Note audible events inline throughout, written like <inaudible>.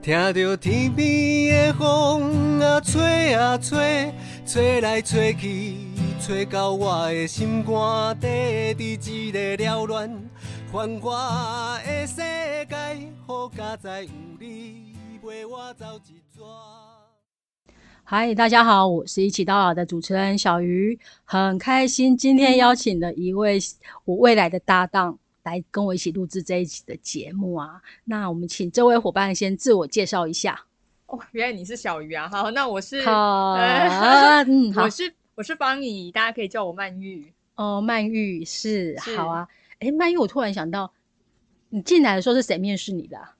听着天边的风啊吹啊吹，吹来吹去，吹到我的心肝底，伫一个缭乱繁华的世界，好佳哉有你陪我走一逝。嗨，大家好，我是一起到老的主持人小鱼，很开心今天邀请了一位我未来的搭档来跟我一起录制这一集的节目啊。那我们请这位伙伴先自我介绍一下。哦，原来你是小鱼啊！好，那我是，好，呃 <laughs> 嗯，<laughs> 好我，是我是方怡，大家可以叫我曼玉。哦，曼玉是是好啊。哎，曼玉，我突然想到，你进来的时候是谁面试你的啊、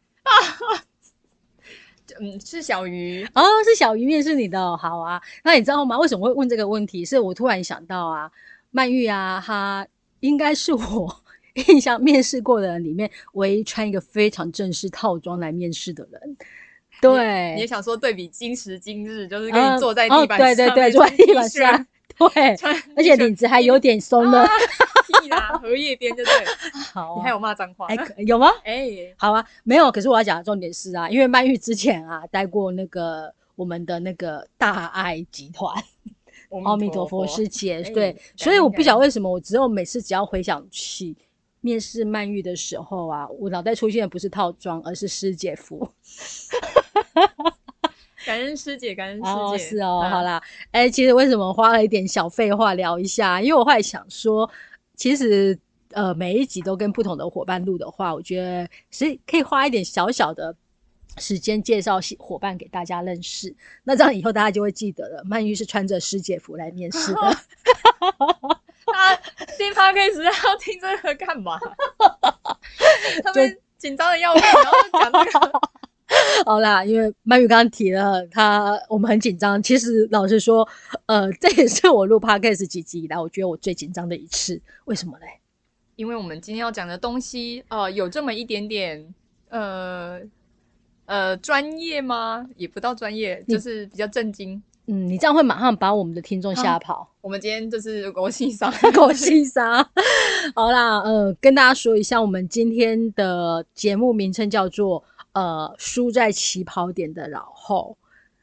<laughs> 嗯，是小鱼。哦，是小鱼面试你的哦，好啊。那你知道吗？为什么会问这个问题？是我突然想到啊，曼玉啊，她应该是我 <laughs> 印象面试过的人里面唯一穿一个非常正式套装来面试的人。对，你也想说对比今时今日，就是跟嗯你坐在哦地板上、对对对，坐在地板上，，对，穿而且领子还有点松的。<laughs> 屁啦，荷叶边就对了。<laughs> 好、啊，你还有骂脏话？哎、可有吗？哎，好啊，没有。可是我要讲的重点是啊，因为曼玉之前啊待过那个我们的那个大爱集团，阿弥陀佛师姐，哎对，所以我不晓得为什么，我只有每次只要回想起面试曼玉的时候啊，我脑袋出现的不是套装，而是师姐服。<laughs> 感恩师姐，感恩师姐。哦，是哦，嗯好，啦，哎、其实为什么花了一点小废话聊一下？因为我后来想说，其实呃每一集都跟不同的伙伴录的话，我觉得是可以花一点小小的。时间介绍伙伴给大家认识，那这样以后大家就会记得了。曼玉是穿着师姐服来面试的，<laughs> 大家听 podcast 要听这个干嘛？<laughs> 他们紧张的要命，然后讲这个。<laughs> 好啦，因为曼玉刚刚提了他，我们很紧张。其实老实说，呃，<laughs> 这也是我录 podcast 几集以来，我觉得我最紧张的一次。为什么嘞？因为我们今天要讲的东西，呃，有这么一点点，呃呃，专业吗？也不到专业，就是比较震惊。嗯，你这样会马上把我们的听众吓跑。我们今天就是国庆上狗西沙。好啦，呃，跟大家说一下，我们今天的节目名称叫做呃“输在起跑点的老后”。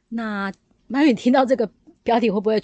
那曼宇听到这个标题会不会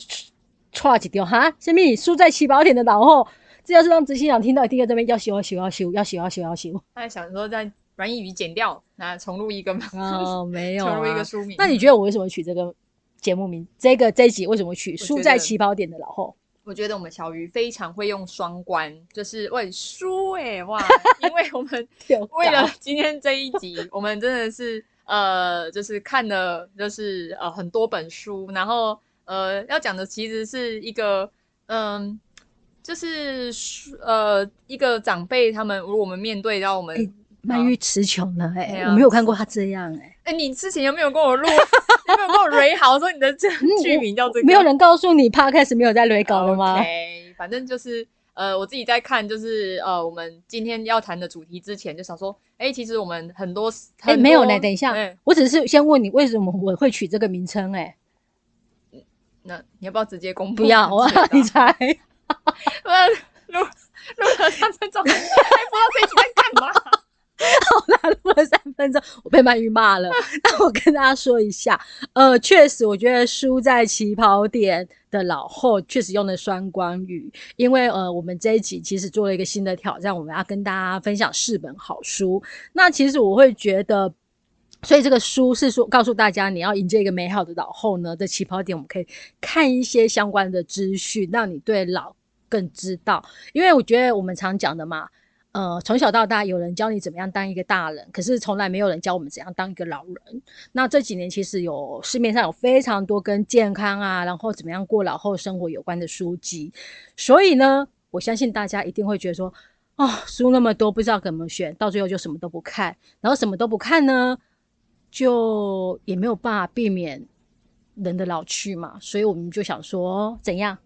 歘几丢哈？什么？输在起跑点的老后？这要是让执行长听到，一定在这边要修要修要修要修要修要修。他想说在软语剪掉，那重录一个吗，哦，没有、<laughs> 重录一啊个。书名。那你觉得我为什么取这个节目名？这个这一集为什么取“觉得输在起跑点的老后我觉得我们小鱼非常会用双关，就是问输哎、哇，<laughs> 因为我们”？为为了今天这一集，<laughs> 我们真的是呃，就是看了就是呃很多本书，然后呃要讲的其实是一个嗯、就是书呃一个长辈他们，如果我们面对到我们。哎曼玉词穷了哎、我没有看过他这样哎、哎、你之前有没有跟我录？<laughs> 有没有跟我蕊好说你的这剧名叫这个？没有人告诉你 podcast 没有在雷稿了吗 OK，反正就是呃，我自己在看，就是呃，我们今天要谈的主题之前，就想说，哎、其实我们很多，哎、没有呢，等一下，哎我只是先问你为什么我会取这个名称哎、那你要不要直接公布？不要，<laughs> 我要你猜。<laughs> 不然录录了三分钟，还不知道这一集在干嘛。好啦，录了三分钟，我被曼玉骂了。<laughs> 那我跟大家说一下，呃，确实，我觉得输在起跑点的老后确实用了双关语，因为呃，我们这一集其实做了一个新的挑战，我们要跟大家分享四本好书。那其实我会觉得。所以这个书是说告诉大家，你要迎接一个美好的老后呢，在起跑点我们可以看一些相关的资讯，让你对老更知道。因为我觉得我们常讲的嘛，呃，从小到大有人教你怎么样当一个大人，可是从来没有人教我们怎样当一个老人。那这几年其实有市面上有非常多跟健康啊，然后怎么样过老后生活有关的书籍，所以呢，我相信大家一定会觉得说，哦，书那么多，不知道怎么选，到最后就什么都不看，然后什么都不看呢，就也没有办法避免人的老去嘛，所以我们就想说，怎样？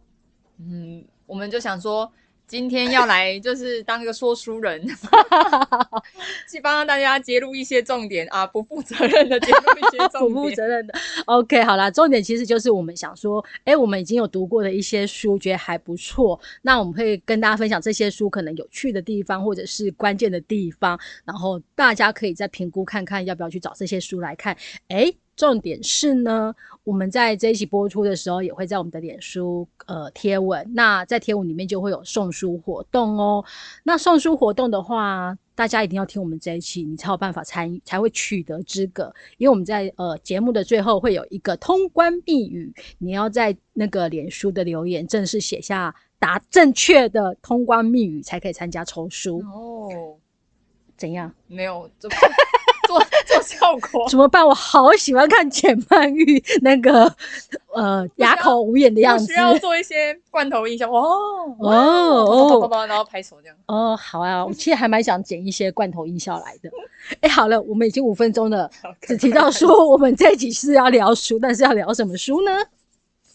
嗯，我们就想说，今天要来就是当一个说书人，<laughs> 去帮大家揭露一些重点啊，不负责任的揭露一些重点，<laughs> 不负责任的。OK，好啦，重点其实就是我们想说，哎，我们已经有读过的一些书，觉得还不错，那我们会跟大家分享这些书可能有趣的地方，或者是关键的地方，然后大家可以再评估看看要不要去找这些书来看。哎，重点是呢，我们在这一期播出的时候，也会在我们的脸书呃贴文，那在贴文里面就会有送书活动哦。那送书活动的话，大家一定要听我们这一期，你才有办法参与，才会取得资格。因为我们在呃节目的最后会有一个通关密语，你要在那个脸书的留言正式写下答正确的通关密语，才可以参加抽书。哦，怎样？没有做做 <laughs> 做效果，<laughs> 怎么办？我好喜欢看简曼玉那个呃哑口无言的样子需。要做一些罐头音效哦哦哦，然后拍手这样。哦，好啊，我其实还蛮想剪一些罐头音效来的。哎，好了，我们已经五分钟了，只提到说我们这一集是要聊书，但是要聊什么书呢？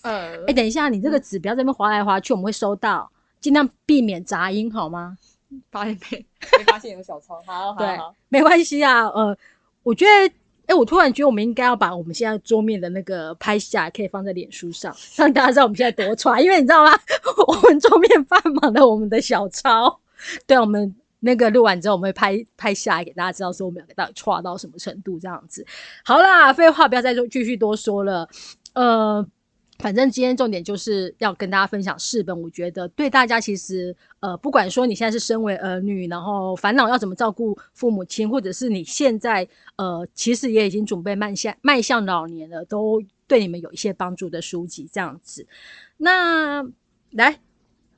呃，哎，等一下，你这个纸不要在那边划来划去，我们会收到，尽量避免杂音好吗？<laughs> 发现没 <laughs> 没发现有小抄，好好没关系啊。呃，我觉得，哎，我突然觉得我们应该要把我们现在桌面的那个拍下来，可以放在脸书上，让大家知道我们现在多穿。因为你知道吗？<laughs> 我们桌面放满了我们的小抄。对，我们那个录完之后，我们会拍拍下来给大家知道，说我们两个到底差到什么程度这样子。好啦，废话不要再多继续多说了。呃，反正今天重点就是要跟大家分享四本，我觉得对大家其实呃，不管说你现在是身为儿女，然后烦恼要怎么照顾父母亲，或者是你现在呃，其实也已经准备迈向迈向老年了，都对你们有一些帮助的书籍这样子。那来，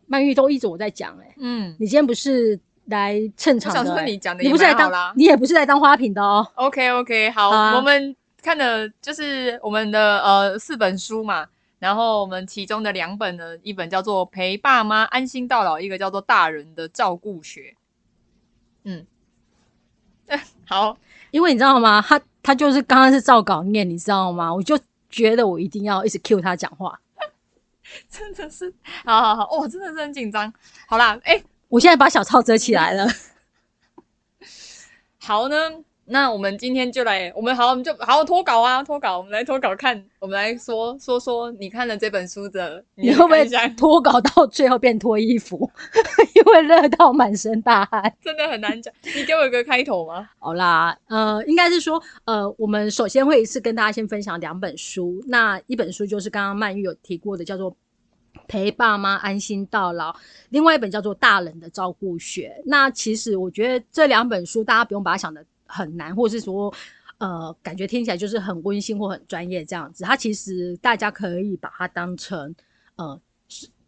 曼玉都一直我在讲、欸，嗯你今天不是来蹭我场的、欸，想说你讲的你不是来当。你也不是来当花瓶的哦。OK OK，好，好啊我们看的就是我们的呃四本书嘛，然后我们其中的两本呢，一本叫做《陪爸妈安心到老》，一个叫做《大人的照顾学》。嗯，<laughs> 好，因为你知道吗？他他就是刚刚是照稿念，你知道吗？我就觉得我一定要一直 cue 他讲话。<laughs> 真的是，好好好，哦，真的是很紧张。好啦，哎、我现在把小抄折起来了。<laughs> 好呢，那我们今天就来，我们好，我们就好好脱稿啊，脱稿，我们来脱稿看，我们来说说说你看了这本书的，你会不会脱稿到最后变脱衣服？<laughs> 因为热到满身大汗。真的很难讲，你给我一个开头吗？好啦，呃，应该是说，呃，我们首先会一次跟大家先分享两本书。那一本书就是刚刚曼玉有提过的，叫做《陪爸妈安心到老》，另外一本叫做《大人的照顾学》。那其实我觉得这两本书，大家不用把它想的很难，或是说。呃，感觉听起来就是很温馨或很专业这样子。它其实大家可以把它当成呃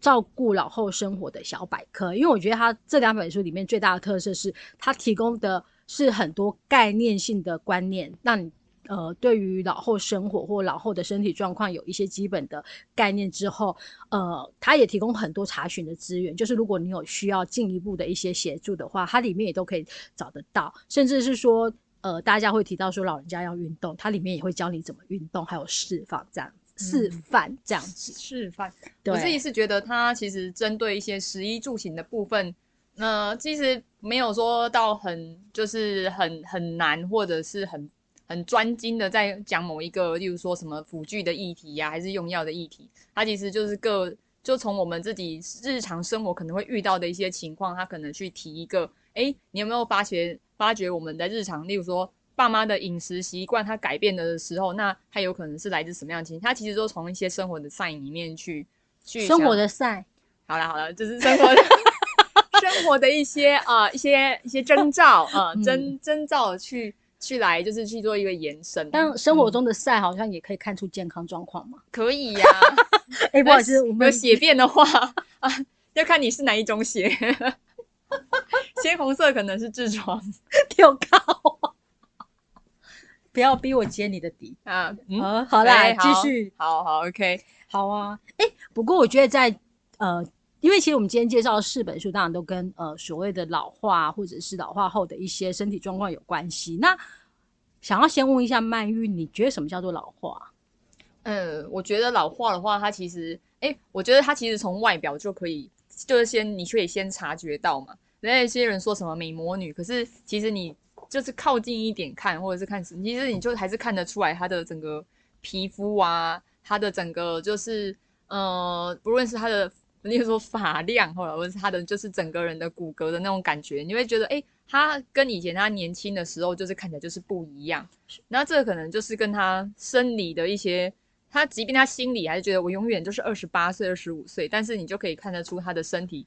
照顾老后生活的小百科，因为我觉得它这两本书里面最大的特色是它提供的是很多概念性的观念，让你呃对于老后生活或老后的身体状况有一些基本的概念之后，呃，它也提供很多查询的资源，就是如果你有需要进一步的一些协助的话，它里面也都可以找得到，甚至是说。呃，大家会提到说老人家要运动，它里面也会教你怎么运动，还有释放这样示范这样子。示范。我自己是觉得它其实针对一些食衣住行的部分，呃，其实没有说到很就是很很难，或者是很很专精的在讲某一个，例如说什么辅具的议题呀、还是用药的议题，它其实就是各就从我们自己日常生活可能会遇到的一些情况，它可能去提一个，哎，你有没有发觉发觉我们的日常，例如说。爸妈的饮食习惯，它改变的时候，那它有可能是来自什么样的情形？它其实都从一些生活的 sign 里面去去生活想的赛，好了好了，就是生活的 <laughs> 生活的一些啊、一些一些征兆啊、嗯征征兆去去来就是去做一个延伸。但生活嗯中的赛好像也可以看出健康状况嘛。可以呀、<laughs> 哎、不好意思，我有们血便的话啊，要看你是哪一种血。<laughs> 鲜红色可能是痔疮 <laughs> 跳高，不要逼我揭你的底。啊。嗯，呃，好啦，哎继续。好好 OK。好啊，哎、不过我觉得在呃，因为其实我们今天介绍的四本书，当然都跟呃所谓的老化或者是老化后的一些身体状况有关系。那想要先问一下曼玉，你觉得什么叫做老化？嗯，我觉得老化的话，它其实，哎，我觉得它其实从外表就可以就是先你可以先察觉到嘛。那些人说什么美魔女，可是其实你就是靠近一点看，或者是看，其实你就还是看得出来她的整个皮肤啊，她的整个就是呃，不论是她的，例如说发量，或者是他的就是整个人的骨骼的那种感觉，你会觉得哎，他跟以前他年轻的时候就是看起来就是不一样。那这可能就是跟他生理的一些，他即便他心里还是觉得我永远就是二十八岁、二十五岁，但是你就可以看得出他的身体。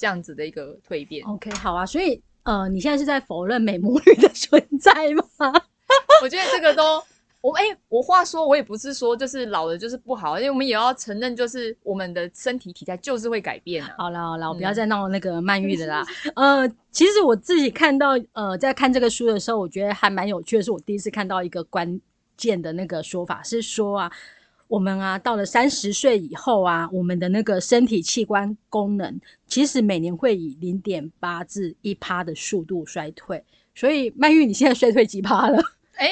这样子的一个蜕变，OK，好啊，所以呃，你现在是在否认美魔女的存在吗？<laughs> 我觉得这个都，我哎，我话说，我也不是说就是老了就是不好，因为我们也要承认，就是我们的身体体态就是会改变啊。好了好了，我不要再闹那个曼玉的啦。呃，其实我自己看到呃，在看这个书的时候，我觉得还蛮有趣的，是我第一次看到一个关键的那个说法，是说啊。我们啊，到了三十岁以后啊，我们的那个身体器官功能，其实每年会以零点八至一趴的速度衰退。所以曼玉，你现在衰退几趴了？哎，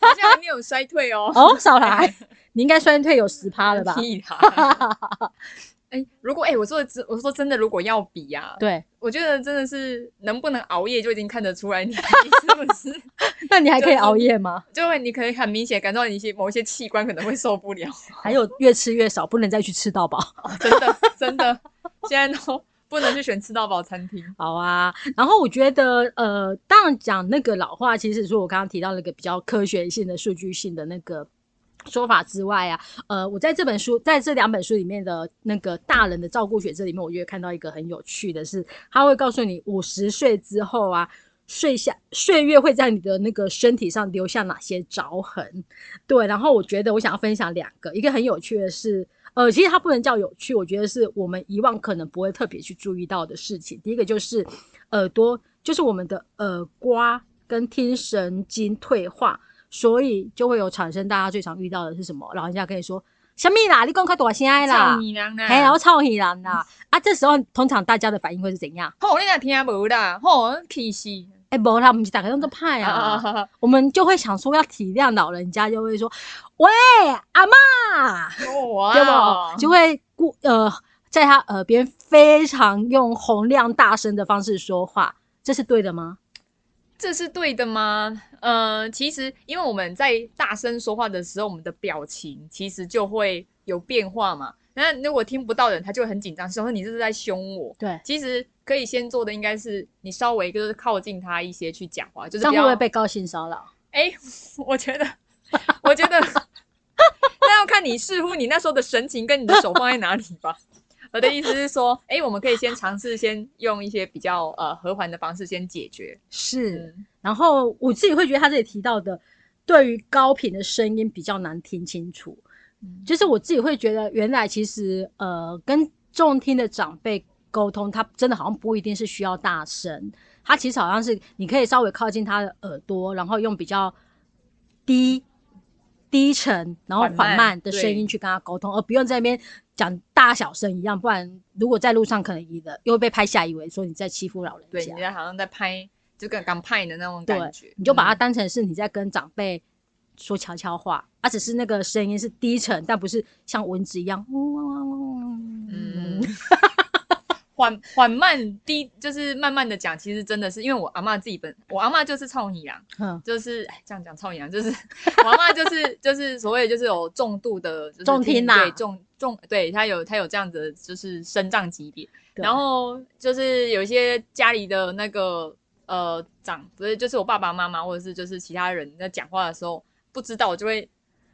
好像还没有衰退哦。哦，少来，你应该衰退有十趴了吧？<laughs> <laughs> 哎，如果哎，我说真，我说真的，如果要比呀，对，我觉得真的是能不能熬夜就已经看得出来，你是不是？<laughs> 那你还可以熬夜吗？就会你可以很明显感到你一些某一些器官可能会受不了。还有越吃越少，不能再去吃到饱。真的真的，现在都不能去选吃到饱餐厅。<laughs> 好啊，然后我觉得呃，当然讲那个老话，其实说我刚刚提到那个比较科学性的、数据性的那个。说法之外啊，呃，我在这本书，在这两本书里面的那个大人的照顾学这里面，我就会看到一个很有趣的是，他会告诉你五十岁之后啊，岁下岁月会在你的那个身体上留下哪些爪痕。对，然后我觉得我想要分享两个，一个很有趣的是，呃，其实它不能叫有趣，我觉得是我们以往可能不会特别去注意到的事情。第一个就是耳朵，就是我们的耳瓜跟听神经退化。所以就会有产生，大家最常遇到的是什么？老人家跟你说：“小米啦，你讲快大声啦！”还要操你人啦！啊，这时候通常大家的反应会是怎样？吼，你也听无啦，吼，气死！哎，无啦，我们是大家用个派啊，我们就会想说要体谅老人家，就会说：“喂，阿妈，<laughs> 对不？”就会故呃，在他耳边非常用洪亮大声的方式说话，这是对的吗？这是对的吗？呃，其实因为我们在大声说话的时候，我们的表情其实就会有变化嘛。那如果听不到的人，他就会很紧张，说你这是在凶我。对，其实可以先做的应该是你稍微就是靠近他一些去讲话，就是会不会被高兴骚扰？哎，<laughs> 我觉得，我觉得那要看你视乎你那时候的神情跟你的手放在哪里吧。我的意思是说，哎，我们可以先尝试，先用一些比较呃和缓的方式先解决。是，然后我自己会觉得他这里提到的，对于高频的声音比较难听清楚。就是我自己会觉得，原来其实呃跟重听的长辈沟通，他真的好像不一定是需要大声，他其实好像是你可以稍微靠近他的耳朵，然后用比较低。低沉，然后缓慢的声音去跟他沟通，而不用在那边讲大小声一样，不然如果在路上可能一的又会被拍下，以为说你在欺负老人家，对，人家好像在拍，就跟刚拍的那种感觉，你就把它当成是你在跟长辈说悄悄话，而只是那个声音是低沉，但不是像蚊子一样，嗯。<laughs> 缓缓慢低，就是慢慢的讲，其实真的是因为我阿妈自己本，我阿妈就是操你啊，就是这样讲操你啊，就是我阿妈就是就是所谓就是有重度的重听呐，对重重对他有他有这样子就是声障级别，然后就是有一些家里的那个呃长不是就是我爸爸妈妈或者是就是其他人在讲话的时候不知道，我就会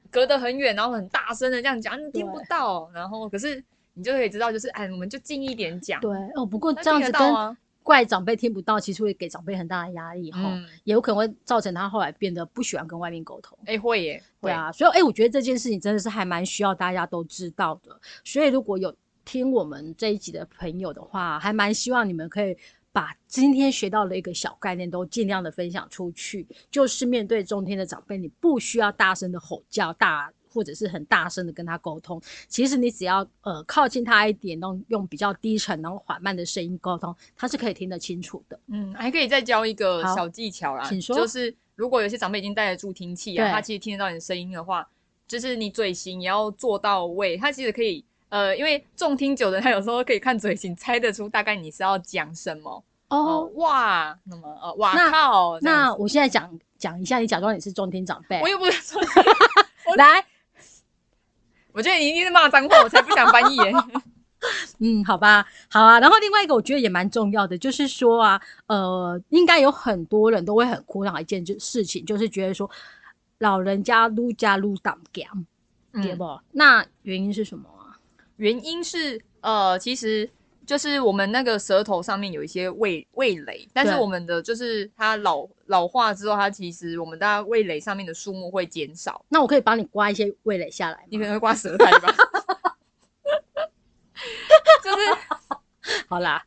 隔得很远，然后很大声的这样讲，你听不到，然后可是。你就可以知道，就是哎，我们就近一点讲。对哦，不过这样子跟怪长辈听不到，其实会给长辈很大的压力哈，也有可能会造成他后来变得不喜欢跟外面沟通。哎，会耶，对啊，所以哎，我觉得这件事情真的是还蛮需要大家都知道的。所以如果有听我们这一集的朋友的话，还蛮希望你们可以把今天学到的一个小概念都尽量的分享出去。就是面对中天的长辈，你不需要大声的吼叫大。或者是很大声的跟他沟通，其实你只要呃靠近他一点，用用比较低沉然后缓慢的声音沟通，他是可以听得清楚的。嗯，还可以再教一个小技巧啦，请说。就是如果有些长辈已经戴着助听器啊，他其实听得到你的声音的话，就是你嘴型也要做到位，他其实可以呃，因为重听久的他有时候可以看嘴型猜得出大概你是要讲什么。哦哦，哇，那么呃，哇那靠，那我现在讲讲一下，你假装你是重听长辈我，又不是说，<laughs> 来，我觉得你一定是骂脏话，我才不想翻译耶。<laughs> 嗯，好吧，好啊。然后另外一个我觉得也蛮重要的，就是说啊，呃，应该有很多人都会很苦恼一件就事情，就是觉得说老人家撸家撸挡干，对嗯不？那原因是什么啊？原因是呃，其实就是我们那个舌头上面有一些味味蕾，但是我们的就是它老老化之后，它其实我们大家味蕾上面的数目会减少，那我可以帮你刮一些味蕾下来吗？你可能会刮舌苔吧。<laughs> 就是 <laughs> 好啦，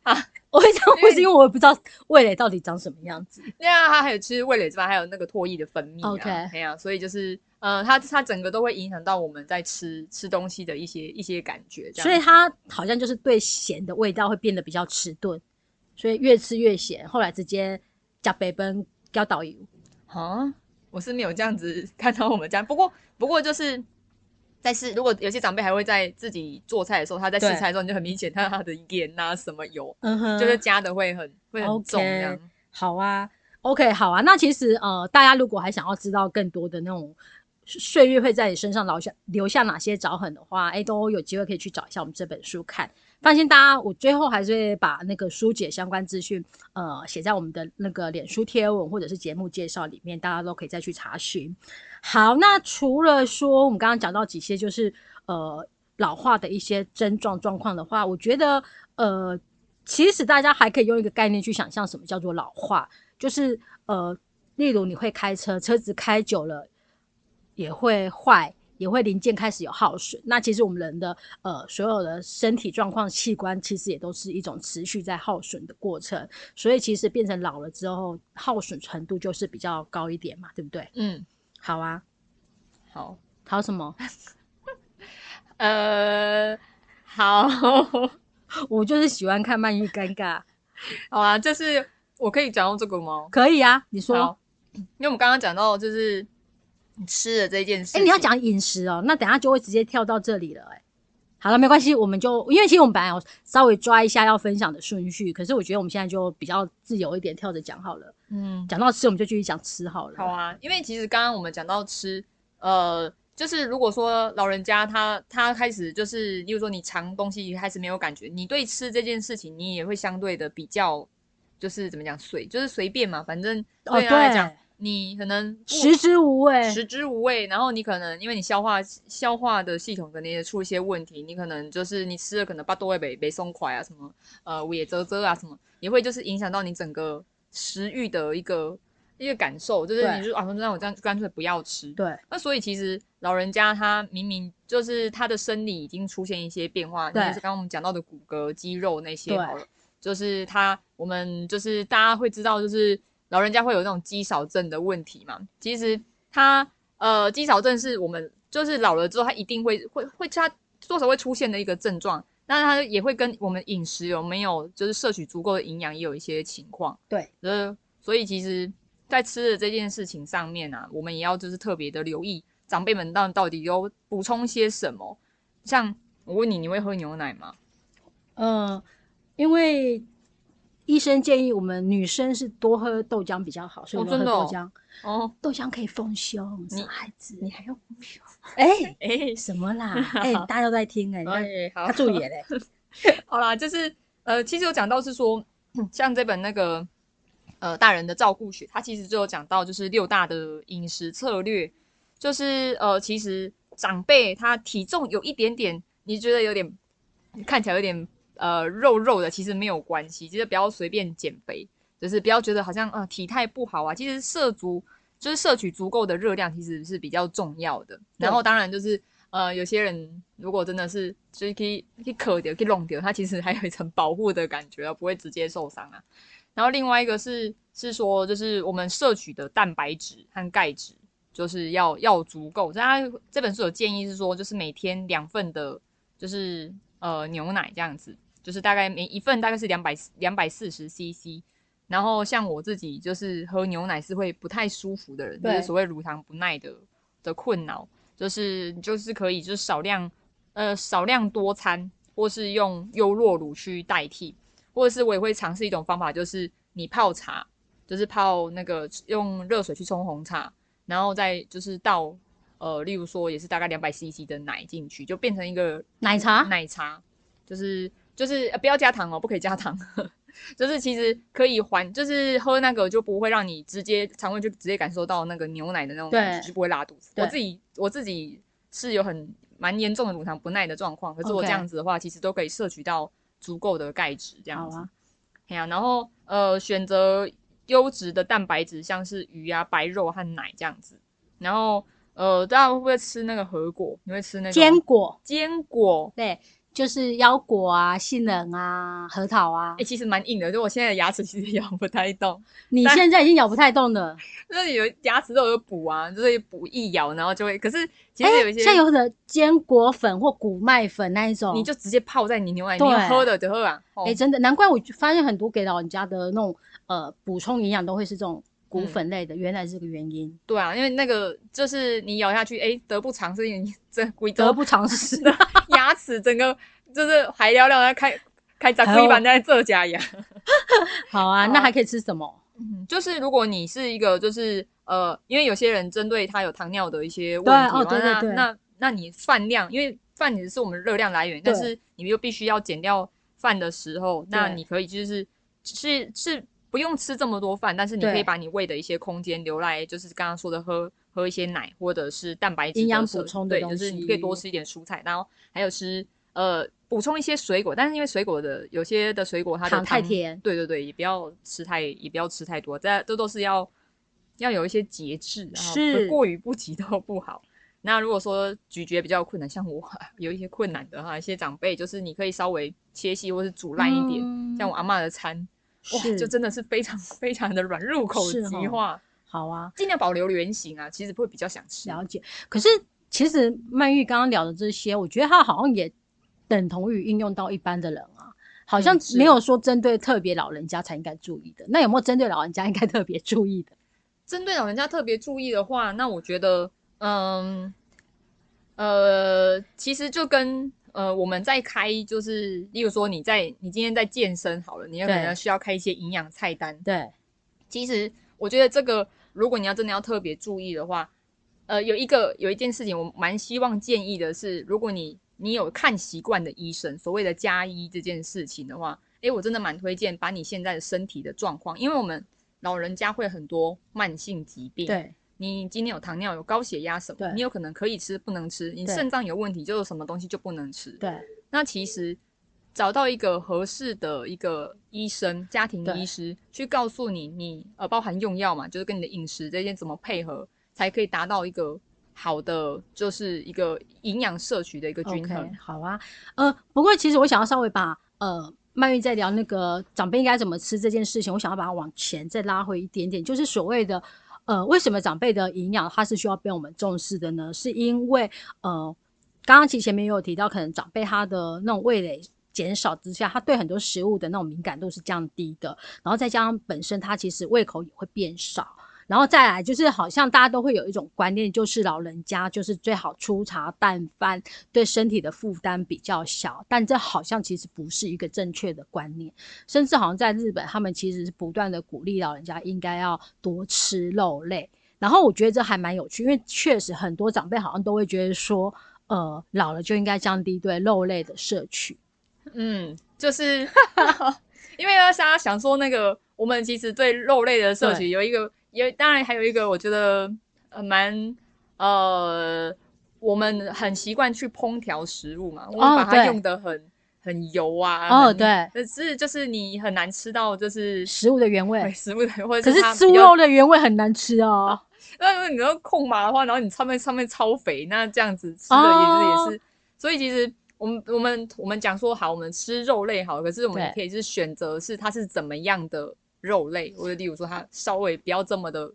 我会这样，不是因为我不知道味蕾到底长什么样子。对啊它还有吃味蕾之外，还有那个唾液的分泌、啊。OK 哎呀、所以就是呃，它它整个都会影响到我们在吃吃东西的一些一些感觉，这样。所以它好像就是对咸的味道会变得比较迟钝，所以越吃越咸，后来直接加北奔加导游。啊，我是没有这样子 <laughs> 看到我们家，不过不过就是但是，如果有些长辈还会在自己做菜的时候，他在试对菜的时候，你就很明显看到他的盐呐、什么油，嗯哼就是加的会很会很重这样。好啊，OK，好啊。那其实呃，大家如果还想要知道更多的那种岁月会在你身上留下留下哪些爪痕的话，哎，都有机会可以去找一下我们这本书看。放心，大家，我最后还是会把那个书解相关资讯，呃，写在我们的那个脸书贴文或者是节目介绍里面，大家都可以再去查询。好，那除了说我们刚刚讲到几些就是呃老化的一些症状状况的话，我觉得呃，其实大家还可以用一个概念去想象什么叫做老化，就是呃，例如你会开车，车子开久了也会坏。也会零件开始有耗损，那其实我们人的呃所有的身体状况、器官，其实也都是一种持续在耗损的过程，所以其实变成老了之后，耗损程度就是比较高一点嘛，对不对？嗯，好啊，好，好什么？<laughs> 呃，好，<laughs> 我就是喜欢看曼玉尴尬，好啊，就是我可以讲到这个吗？可以啊，你说。因为我们刚刚讲到就是吃的这件事哎、情，你要讲饮食哦，那等下就会直接跳到这里了、哎，好了，没关系，我们就因为其实我们本来有稍微抓一下要分享的顺序，可是我觉得我们现在就比较自由一点，跳着讲好了。嗯，讲到吃，我们就继续讲吃好了。好啊，因为其实刚刚我们讲到吃，呃，就是如果说老人家他他开始就是，例如说你尝东西开始没有感觉，你对吃这件事情你也会相对的比较，就是怎么讲随就是随便嘛，反正哦，对他来讲，对，你可能食之无味。食之无味，然后你可能因为你消化消化的系统可能也出一些问题，你可能就是你吃了可能巴多会被被松快啊什么呃胃啧啧啊什么，也会就是影响到你整个食欲的一个一个感受，就是对你就啊那我这样干脆不要吃。对，那所以其实老人家他明明就是他的生理已经出现一些变化，就是刚刚我们讲到的骨骼、肌肉那些好了，就是他我们就是大家会知道，就是老人家会有那种肌少症的问题嘛。其实他呃肌少症是我们就是老了之后，他一定会会会他多少会出现的一个症状。那它也会跟我们饮食有没有就是摄取足够的营养也有一些情况。对，呃，所以其实，在吃的这件事情上面啊，我们也要就是特别的留意长辈们到到底有补充些什么。像我问你，你会喝牛奶吗？嗯，因为医生建议我们女生是多喝豆浆比较好，所以我们哦真的哦喝豆浆。哦，豆浆可以丰胸，你小孩子。你还要 <laughs> 哎、哎什么啦？<laughs> 哎、大家都在听哎、他注意嘞。<laughs> 好啦，就是呃，其实有讲到是说，<clears throat> 像这本那个呃大人的照顾学，它其实就有讲到就是六大的饮食策略，就是呃，其实长辈他体重有一点点，你觉得有点看起来有点呃肉肉的，其实没有关系，其实不要随便减肥，就是不要觉得好像呃体态不好啊，其实摄足就是摄取足够的热量，其实是比较重要的。然后当然就是呃，有些人如果真的是就是可以可以渴掉、可以弄掉，它其实还有一层保护的感觉啊，不会直接受伤啊。然后另外一个是是说，就是我们摄取的蛋白质和钙质，就是要要足够。他这本书有建议是说，就是每天两份的，就是呃牛奶这样子，就是大概每一份大概是两百两百四十 CC。然后像我自己就是喝牛奶是会不太舒服的人，就是所谓乳糖不耐的的困扰，就是就是可以就是少量呃少量多餐，或是用优酪乳去代替，或者是我也会尝试一种方法，就是你泡茶，就是泡那个用热水去冲红茶，然后再就是倒呃，例如说也是大概两百 CC 的奶进去，就变成一个奶茶？奶茶，就是就是、呃不要加糖哦，不可以加糖。<laughs> 就是其实可以缓，就是喝那个就不会让你直接肠胃就直接感受到那个牛奶的那种感觉，对就不会拉肚子。我自己我自己是有很蛮严重的乳糖不耐的状况，可是我这样子的话，其实都可以摄取到足够的钙质，这样子。好啊，然后呃选择优质的蛋白质，像是鱼啊、白肉和奶这样子。然后呃，大家会不会吃那个核果？你会吃那个坚果坚果？对，就是腰果啊、杏仁啊、核桃啊哎、。其实蛮硬的，就我现在的牙齿其实咬不太动。你现在已经咬不太动了。<laughs> 就是有牙齿都有补啊，就是补一咬，然后就会。可是其实有一些，像有的坚果粉或谷麦粉那一种，你就直接泡在你牛奶里对面喝的就喝啊。哦哎、真的，难怪我发现很多给老人家的那种呃补充营养都会是这种谷粉类的，原来是这个原因，对啊，因为那个就是你咬下去，哎，得不偿失，你这贵州得不偿失。<laughs> 牙齿整个就是还聊聊，在开开杂还有龟板在这家牙。<laughs> 好啊，那还可以吃什么？嗯，就是如果你是一个就是呃，因为有些人针对他有糖尿的一些问对题嘛，哦对对对那那那你饭量，因为饭也是我们热量来源，但是你又必须要减掉饭的时候，那你可以就是是是不用吃这么多饭，但是你可以把你胃的一些空间留来，就是刚刚说的喝喝一些奶或者是蛋白质营养补充的对，就是你可以多吃一点蔬菜，然后还有吃呃补充一些水果，但是因为水果的有些的水果它的糖太甜对对对，也不要吃太也不要吃太多，这这都是要要有一些节制，然后是过于不及都不好。那如果说咀嚼比较困难，像我有一些困难的哈，一些长辈就是你可以稍微切细或是煮烂一点，嗯像我阿妈的餐，哇，就真的是非常 <laughs> 非常的软，入口即化，好啊，尽量保留原形啊，其实会比较想吃。了解。可是其实曼玉刚刚聊的这些，我觉得它好像也等同于应用到一般的人啊。好像没有说针对特别老人家才应该注意的，那有没有针对老人家应该特别注意的？针对老人家特别注意的话，那我觉得，嗯，呃，其实就跟呃我们在开，就是例如说你在你今天在健身好了，你有可对能需要开一些营养菜单。对，其实我觉得这个，如果你要真的要特别注意的话，呃，有一个有一件事情，我蛮希望建议的是，如果你你有看习惯的医生，所谓的加医这件事情的话，诶，我真的蛮推荐把你现在的身体的状况，因为我们老人家会很多慢性疾病，，对，你今天有糖尿、有高血压什么，你有可能可以吃，不能吃，你肾脏有问题，就有什么东西就不能吃，对，那其实找到一个合适的一个医生、家庭医师，去告诉你，你呃包含用药嘛，就是跟你的饮食这些怎么配合，才可以达到一个好的，就是一个营养摄取的一个均衡。好啊，呃，不过其实我想要稍微把呃曼玉在聊那个长辈应该怎么吃这件事情，我想要把它往前再拉回一点点，就是所谓的呃，为什么长辈的营养它是需要被我们重视的呢？是因为呃，刚刚其实前面也有提到，可能长辈他的那种味蕾。减少之下，他对很多食物的那种敏感度是降低的，然后再加上本身他其实胃口也会变少，然后再来就是好像大家都会有一种观念，就是老人家就是最好粗茶淡饭，对身体的负担比较小，但这好像其实不是一个正确的观念，甚至好像在日本，他们其实是不断的鼓励老人家应该要多吃肉类。然后我觉得这还蛮有趣，因为确实很多长辈好像都会觉得说，呃，老了就应该降低对肉类的摄取。嗯，就是 <laughs> 因为大家想说那个，我们其实对肉类的摄取有一个，有当然还有一个，我觉得呃蛮呃，我们很习惯去烹调食物嘛，我们把它用的很很油啊，哦对。可是就是你很难吃到就是食物的原味，食物的，或者可是猪肉的原味很难吃哦。<laughs> 那如果你要控麻的话，然后你上面上面超肥，那这样子吃的也是、哦也是，所以其实我们我们我们讲说好，我们吃肉类好，可是我们也可以是选择是它是怎么样的肉类，或者例如说它稍微不要这么的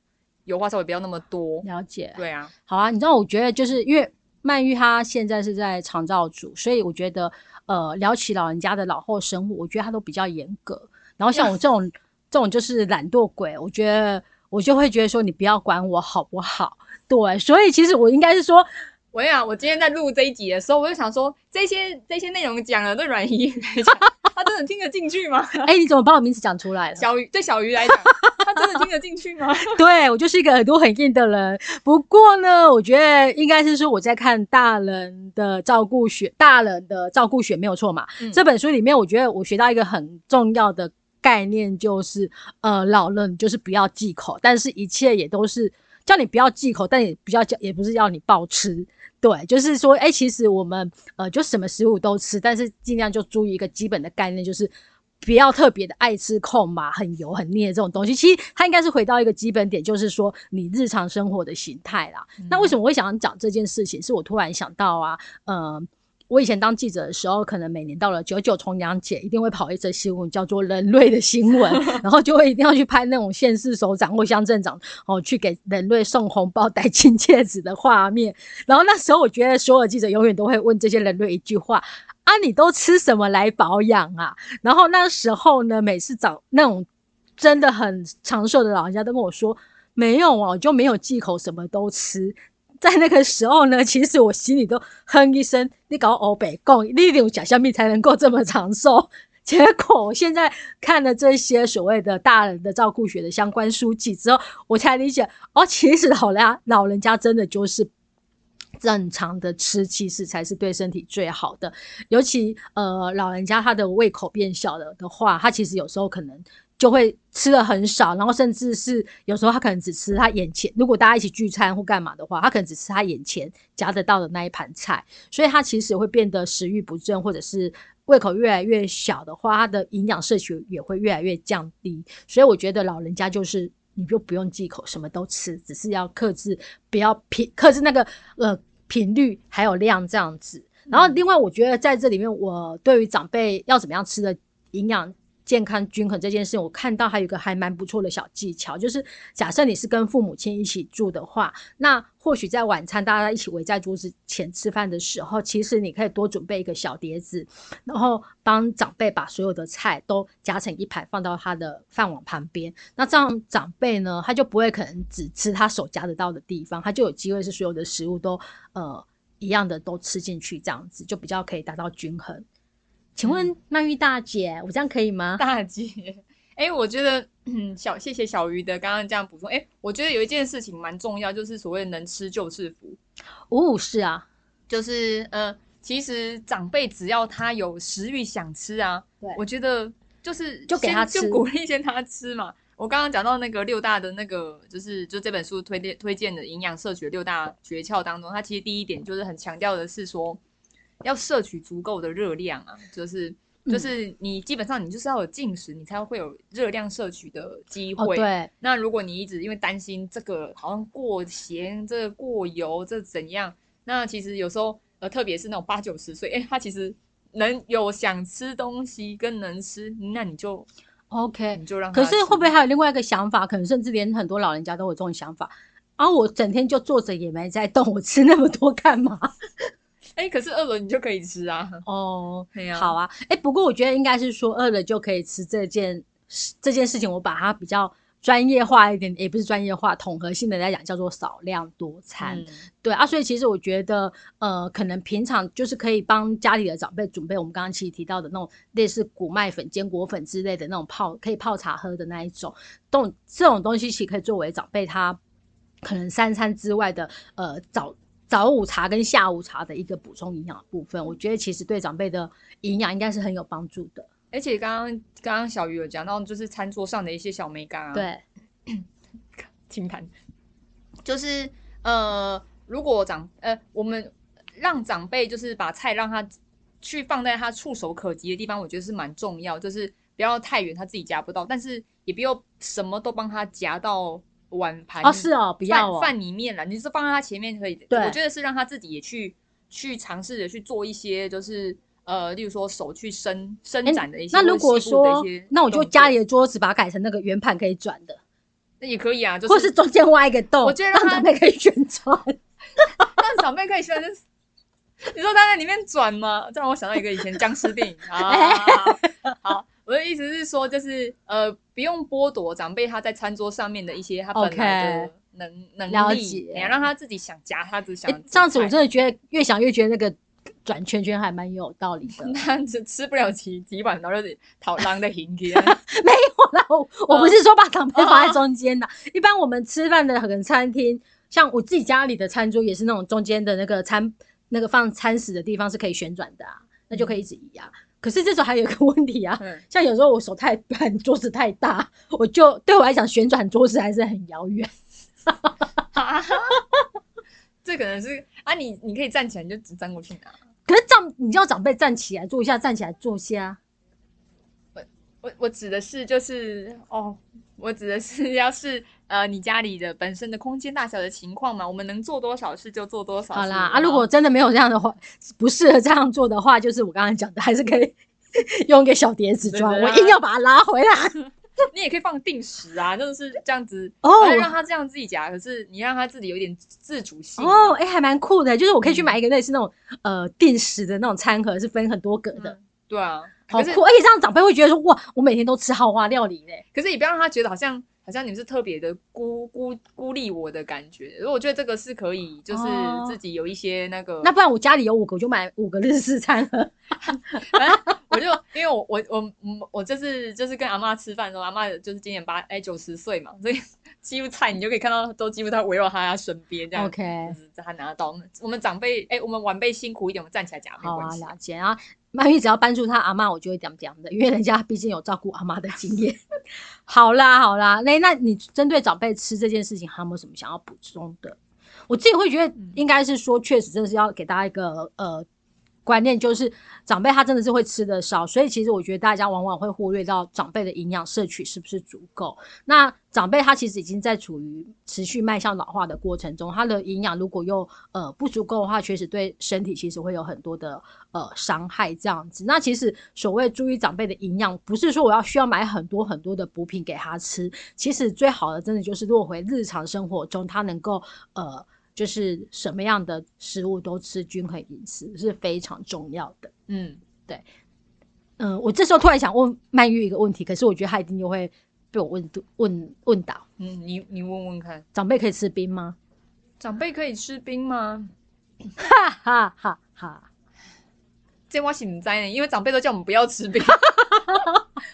油花，稍微不要那么多。了解。对啊，好啊，你知道，我觉得就是因为曼玉她现在是在长照组，所以我觉得呃，聊起老人家的老后生活，我觉得她都比较严格。然后像我这种 <laughs> 这种就是懒惰鬼，我觉得我就会觉得说，你不要管我好不好？对，所以其实我应该是说，我跟你讲，我今天在录这一集的时候，我就想说，这些这些内容讲了，对阮怡来讲，<laughs> 他真的听得进去吗？<laughs> 哎、你怎么把我名字讲出来了？小鱼对小鱼来讲，<laughs> 他真的听得进去吗？对我就是一个耳朵很硬的人。不过呢，我觉得应该是说我在看大人的照顾学，大人的照顾学没有错嘛。嗯这本书里面，我觉得我学到一个很重要的概念，就是呃，老人就是不要忌口，但是一切也都是叫你不要忌口，但也不要叫，也不是要你暴吃。对，就是说，哎、其实我们呃，就什么食物都吃，但是尽量就注意一个基本的概念，就是不要特别的爱吃控嘛，很油很腻的这种东西。其实它应该是回到一个基本点，就是说你日常生活的形态啦。那为什么我会想要讲这件事情？是我突然想到啊，呃，我以前当记者的时候，可能每年到了九九重阳节，一定会跑一则新闻，叫做人类的新闻，<laughs> 然后就会一定要去拍那种县市首长或乡镇长哦，去给人类送红包、戴金戒指的画面。然后那时候，我觉得所有记者永远都会问这些人类一句话：啊，你都吃什么来保养啊？然后那时候呢，每次找那种真的很长寿的老人家都跟我说，没有啊，我就没有忌口，什么都吃。在那个时候呢，<laughs> 其实我心里都哼一声：“你搞欧北共，你有假香蜜才能够这么长寿。<laughs> ”结果我现在看了这些所谓的大人的照顾学的相关书籍之后，我才理解哦，其实老人家老人家真的就是正常的吃，其实才是对身体最好的。尤其呃，老人家他的胃口变小了的话，他其实有时候可能就会吃的很少，然后甚至是有时候他可能只吃他眼前，如果大家一起聚餐或干嘛的话，他可能只吃他眼前夹得到的那一盘菜，所以他其实会变得食欲不振，或者是胃口越来越小的话，他的营养摄取也会越来越降低。所以我觉得老人家就是。你就不用忌口，什么都吃，只是要克制，不要频克制那个呃频率还有量这样子。然后另外，我觉得在这里面，我对于长辈要怎么样吃的营养健康均衡这件事，我看到还有一个还蛮不错的小技巧，就是假设你是跟父母亲一起住的话，那或许在晚餐大家一起围在桌子前吃饭的时候，其实你可以多准备一个小碟子，然后帮长辈把所有的菜都夹成一盘放到他的饭碗旁边。那这样长辈呢，他就不会可能只吃他手夹得到的地方，他就有机会是所有的食物都呃一样的都吃进去，这样子就比较可以达到均衡。请问曼玉大姐，我这样可以吗？大姐，<laughs> 哎、我觉得嗯，小谢谢小鱼的刚刚这样补充。哎、我觉得有一件事情蛮重要，就是所谓能吃就是福，哦，是啊，就是呃，其实长辈只要他有食欲想吃啊，对我觉得就是就给他吃就鼓励先他吃嘛。我刚刚讲到那个六大的那个，就是就这本书推荐推荐的营养摄取的六大诀窍当中，它其实第一点就是很强调的是说，要摄取足够的热量啊，就是嗯就是你基本上你就是要有进食，你才会有热量摄取的机哦会。对，那如果你一直因为担心这个好像过咸、这个过油、这怎样，那其实有时候呃，特别是那种八九十岁，哎，他其实能有想吃东西跟能吃，那你就 OK，你就让可是吃会不会还有另外一个想法？可能甚至连很多老人家都有这种想法。啊，我整天就坐着也没在动，我吃那么多干嘛？哎，可是饿了你就可以吃啊。哦，<laughs> 好啊，哎、不过我觉得应该是说饿了就可以吃这件这件事情，我把它比较专业化一点，也不是专业化，统合性的来讲叫做少量多餐。嗯对啊，所以其实我觉得，呃，可能平常就是可以帮家里的长辈准备我们刚刚其实提到的那种类似谷麦粉、坚果粉之类的那种泡可以泡茶喝的那一种，这种这种东西其实可以作为长辈他可能三餐之外的呃早早午茶跟下午茶的一个补充营养的部分。我觉得其实对长辈的营养应该是很有帮助的。而且刚刚刚刚小鱼有讲到，就是餐桌上的一些小美感啊，，对，<coughs> 清谈，就是呃，如果长呃，我们让长辈就是把菜让他去放在他触手可及的地方，我觉得是蛮重要，就是不要太远，他自己夹不到，但是也不要什么都帮他夹到碗盘哦是哦不要哦饭饭里面了，你是放在他前面可以，对我觉得是让他自己也去去尝试着去做一些，就是。呃，例如说手去伸伸展的一些，那如果说，那我就家里的桌子把它改成那个圆盘可以转的，那也可以啊，就是或是中间挖一个洞，我觉得让长辈可以旋转。<laughs> 让长辈可以喜欢，就是你说他在里面转吗？这让我想到一个以前僵尸电影啊。<laughs> 好，我的意思是说，就是呃，不用剥夺长辈他在餐桌上面的一些他本来的能能了力，解你要让他自己想夹他只想哎这样子我真的的觉得越想越觉得那个转圈圈还蛮有道理的。<laughs> 他只吃不了几几碗，然后就是讨狼的 hình <laughs> 给没有啦，我我不是说把长辈放在中间的。一般我们吃饭的可能餐厅，像我自己家里的餐桌也是那种中间的那个餐那个放餐食的地方是可以旋转的啊，那就可以一直移啊。可是这时候还有一个问题啊，嗯像有时候我手太短，<laughs> 桌子太大，我就对我来讲旋转桌子还是很遥远。<laughs> 这可能是啊，你你可以站起来，你就只站过去拿。可是长你叫长辈站起来坐一下，站起来坐下，我我我指的是就是哦，我指的是要是呃你家里的本身的空间大小的情况嘛，我们能做多少事就做多少。好啦啊，如果真的没有这样的话，不适合这样做的话，就是我刚刚讲的，还是可以 <laughs> 用一个小碟子装，我硬要把它拉回来。<laughs> 你也可以放定时啊，就是这样子哦让他这样自己夹，可是你让他自己有点自主性哦，哎、还蛮酷的，就是我可以去嗯买一个类似那种、呃定时的那种餐盒，是分很多格的，嗯对啊，好酷，而且这样长辈会觉得说哇，我每天都吃豪华料理呢。可是你不要让他觉得好像好像你们是特别的孤孤孤立我的感觉。如果我觉得这个是可以，就是哦自己有一些那个，那不然我家里有五个，我就买五个日式餐盒。<laughs> 我就因为我我我我我就是就是跟阿妈吃饭的时候，阿妈就是今年八哎九十岁嘛，所以 <laughs> 几乎菜你就可以看到都几乎在围绕他身边这样。OK 就是在他拿得到。我们长辈哎、我们晚辈辛苦一点，我们站起来讲没好啊，关系。了解啊。曼玉只要搬出他阿妈，我就会讲讲的，因为人家毕竟有照顾阿妈的经验。<laughs> 好啦，好啦，那那你针对长辈吃这件事情，还有没有什么想要补充的？我自己会觉得，应该是说，确实真的是要给大家一个呃观念，就是长辈他真的是会吃的少，所以其实我觉得大家往往会忽略到长辈的营养摄取是不是足够。那长辈他其实已经在处于持续迈向老化的过程中，他的营养如果又呃不足够的话，确实对身体其实会有很多的呃伤害这样子。那其实所谓注意长辈的营养，不是说我要需要买很多很多的补品给他吃，其实最好的真的就是落回日常生活中，他能够呃。就是什么样的食物都吃均衡饮食是非常重要的。嗯，对嗯，我这时候突然想问曼玉一个问题，可是我觉得他一定就会被我问问问倒。嗯，你你问问看，长辈可以吃冰吗？长辈可以吃冰吗？哈哈哈哈！这我是唔知呢，因为长辈都叫我们不要吃冰。<laughs>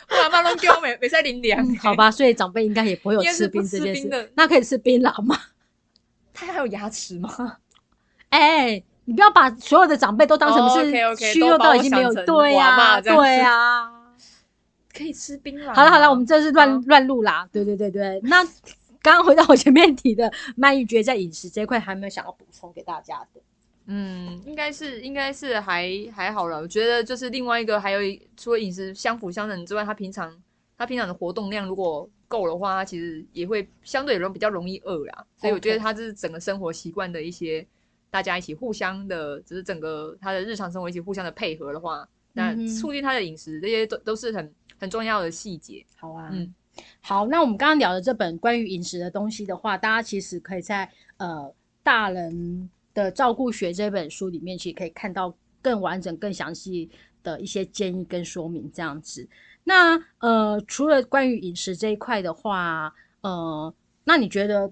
我阿妈拢叫我没没在淋凉。好，吧，所以长辈应该也不会有吃冰这件事。那可以吃槟榔吗？他还有牙齿吗？<laughs> 哎、你不要把所有的长辈都当成哦是虚弱到已经没有对呀、对呀、<laughs> 可以吃槟榔。好了好了，我们这是乱嗯乱录啦。对对对对，那刚刚回到我前面提的，曼玉觉得在饮食这一块还有没有想要补充给大家的？嗯，应该是应该是还还好了。我觉得就是另外一个，还有除了饮食相辅相成之外，他平常他平常的活动量如果够的话，他其实也会相对容比较容易饿啦。所以我觉得他这是整个生活习惯的一些大家一起互相的，只是整个他的日常生活一起互相的配合的话，那促进他的饮食这些都都是很很重要的细节。好啊，嗯好，那我们刚刚聊的这本关于饮食的东西的话，大家其实可以在呃大人的照顾学这本书里面，其实可以看到更完整、更详细的一些建议跟说明这样子。那呃，除了关于饮食这一块的话，呃，那你觉得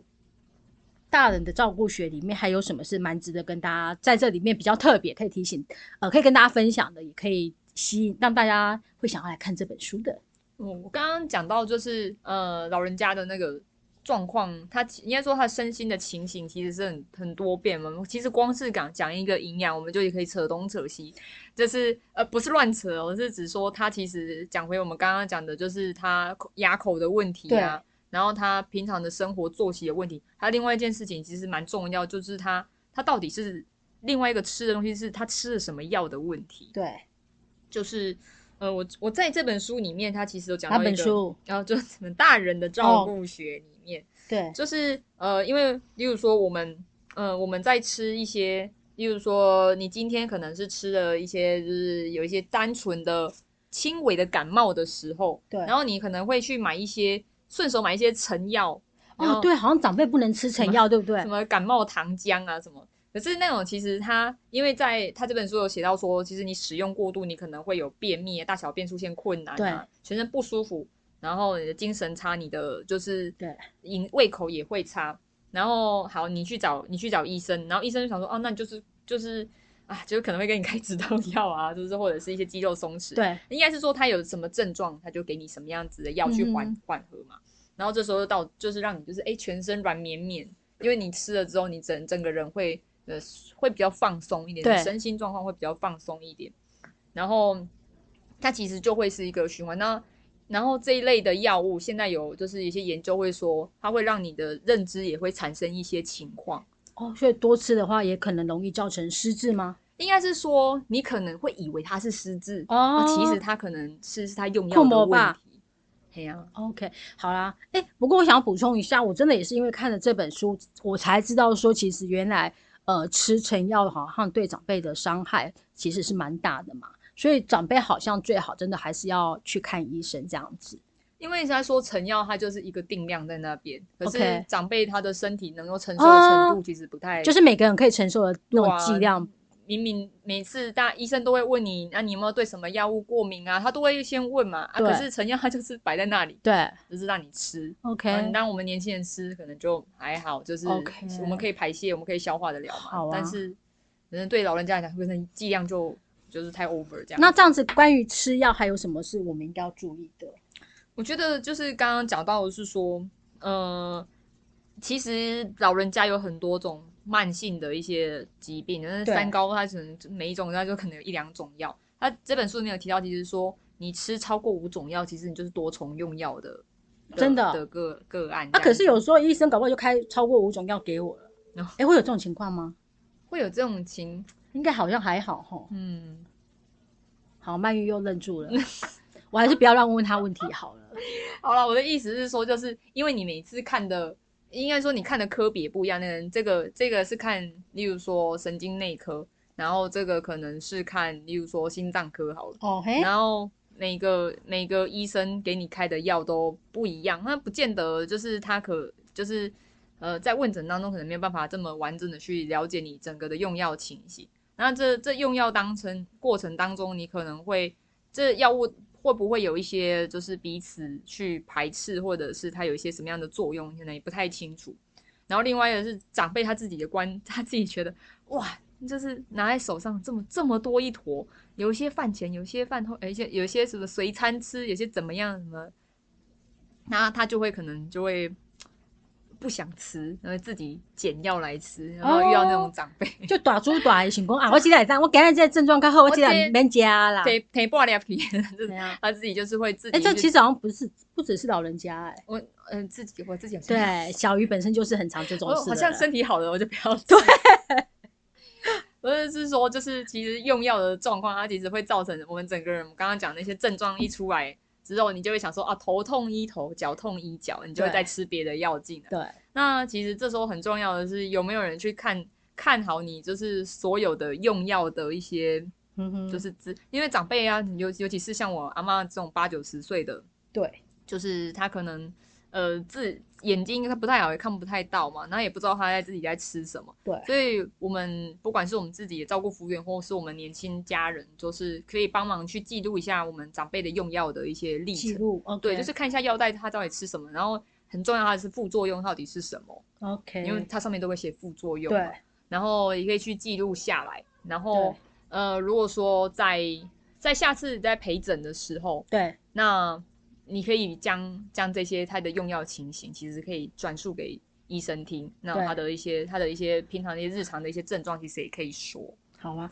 大人的照顾学里面还有什么是蛮值得跟大家在这里面比较特别，可以提醒呃，可以跟大家分享的，也可以吸引让大家会想要来看这本书的？嗯，我刚刚讲到就是呃，老人家的那个状况，他应该说他身心的情形其实是很很多变嘛。其实光是讲讲一个营养，我们就也可以扯东扯西，就是呃不是乱扯哦，是指说他其实讲回我们刚刚讲的，就是他牙口的问题啊，然后他平常的生活作息的问题，还有另外一件事情其实蛮重要，就是他他到底是另外一个吃的东西是他吃了什么药的问题，对，就是。呃，我我在这本书里面，他其实有讲到一个，本书？然后就什么大人的照顾学对，就是呃，因为例如说我们呃我们在吃一些，例如说你今天可能是吃了一些就是有一些单纯的轻微的感冒的时候，对然后你可能会去买一些顺手买一些成药，哦，对，好像长辈不能吃成药，对不对什？么感冒糖浆啊什么。可是那种其实它，因为在它这本书有写到说，其实你使用过度，你可能会有便秘、大小便出现困难啊，全身不舒服，然后你的精神差，你的就是对饮胃口也会差。然后好，你去找你去找医生，然后医生就想说，哦，那你就是就是啊，就是可能会给你开止痛药啊，就是或者是一些肌肉松弛。对，应该是说他有什么症状，他就给你什么样子的药去缓嗯缓和嘛。然后这时候到就是让你就是哎全身软绵绵，因为你吃了之后，你整整个人会呃会比较放松一点，身心状况会比较放松一点。然后它其实就会是一个循环。那然后这一类的药物，现在有就是一些研究会说，它会让你的认知也会产生一些情况。哦，所以多吃的话也可能容易造成失智吗？应该是说，你可能会以为它是失智，哦其实它可能是是它用药的问题。嘿呀、OK，好啦，哎、不过我想要补充一下，我真的也是因为看了这本书，我才知道说，其实原来呃吃成药好像对长辈的伤害其实是蛮大的嘛，所以长辈好像最好真的还是要去看医生这样子。因为现在说成药，它就是一个定量在那边，可是长辈他的身体能够承受的程度其实不太，就是每个人可以承受的那种剂量，明明每次大医生都会问你，那、你有没有对什么药物过敏啊？他都会先问嘛。啊，可是成药它就是摆在那里，对就是让你吃。，OK，、嗯，当我们年轻人吃可能就还好，就是我们可以排泄，我们可以消化得了嘛。但是可能对老人家来讲，可能剂量就就是太 over 这样。那这样子关于吃药还有什么是我们应该要注意的？我觉得就是刚刚讲到的是说，呃，其实老人家有很多种慢性的一些疾病，但是三高它可能每一种它就可能有一两种药。它这本书里面有提到，其实说你吃超过五种药，其实你就是多重用药的，真的的个个案。啊，可是有时候医生搞不好就开超过五种药给我了，哎、哦会有这种情况吗？会有这种情，应该好像还好吼。嗯，好，曼玉又愣住了，我还是不要乱问他问题好了。<laughs> 好了，我的意思是说，就是因为你每次看的，应该说你看的科别不一样，那人这个这个是看，例如说神经内科，然后这个可能是看，例如说心脏科好了，哦嘿，然后每个每个医生给你开的药都不一样，那不见得就是他可就是呃在问诊当中可能没有办法这么完整的去了解你整个的用药情形。那这这用药当成过程当中，你可能会这药物会不会有一些就是彼此去排斥，或者是它有一些什么样的作用，可能也不太清楚。然后另外一个是长辈他自己的观，<laughs> 他自己觉得哇，就是拿在手上这么这么多一坨，有一些饭前，有些饭后，有一些有些什么随餐吃，有些怎么样什么，那他就会可能就会不想吃，然后自己捡药来吃，然后遇到那种长辈，<laughs> 就大猪大的情况啊，我现在这样，我今日这症状较好，我现在免加啦。腿腿破两皮，他自己就是会自己哎、去。这其实好像不是，不只是老人家哎、我嗯、呃、自己我自己对，小鱼本身就是很常这种事的好像身体好了我就不要对。<laughs> 我是说，就是其实用药的状况，它其实会造成我们整个人刚刚讲那些症状一出来之后，你就会想说啊，头痛医头，脚痛医脚，你就会再吃别的药进来。对，那其实这时候很重要的是，有没有人去看看好你，就是所有的用药的一些，嗯哼，就是资，因为长辈啊，尤尤其是像我阿妈这种八九十岁的，对，就是他可能呃自眼睛他不太好，也看不太到嘛，然后也不知道他在自己在吃什么，对。所以我们不管是我们自己也照顾服务员，或是我们年轻家人，就是可以帮忙去记录一下我们长辈的用药的一些历程，记录对，就是看一下药袋它到底吃什么，然后很重要它的是副作用到底是什么，OK，因为它上面都会写副作用嘛，对。然后也可以去记录下来，然后呃，如果说在在下次在陪诊的时候，对。那你可以将将这些他的用药情形，其实可以转述给医生听。那他的一些他的一些平常的一些日常的一些症状，其实也可以说。好啊，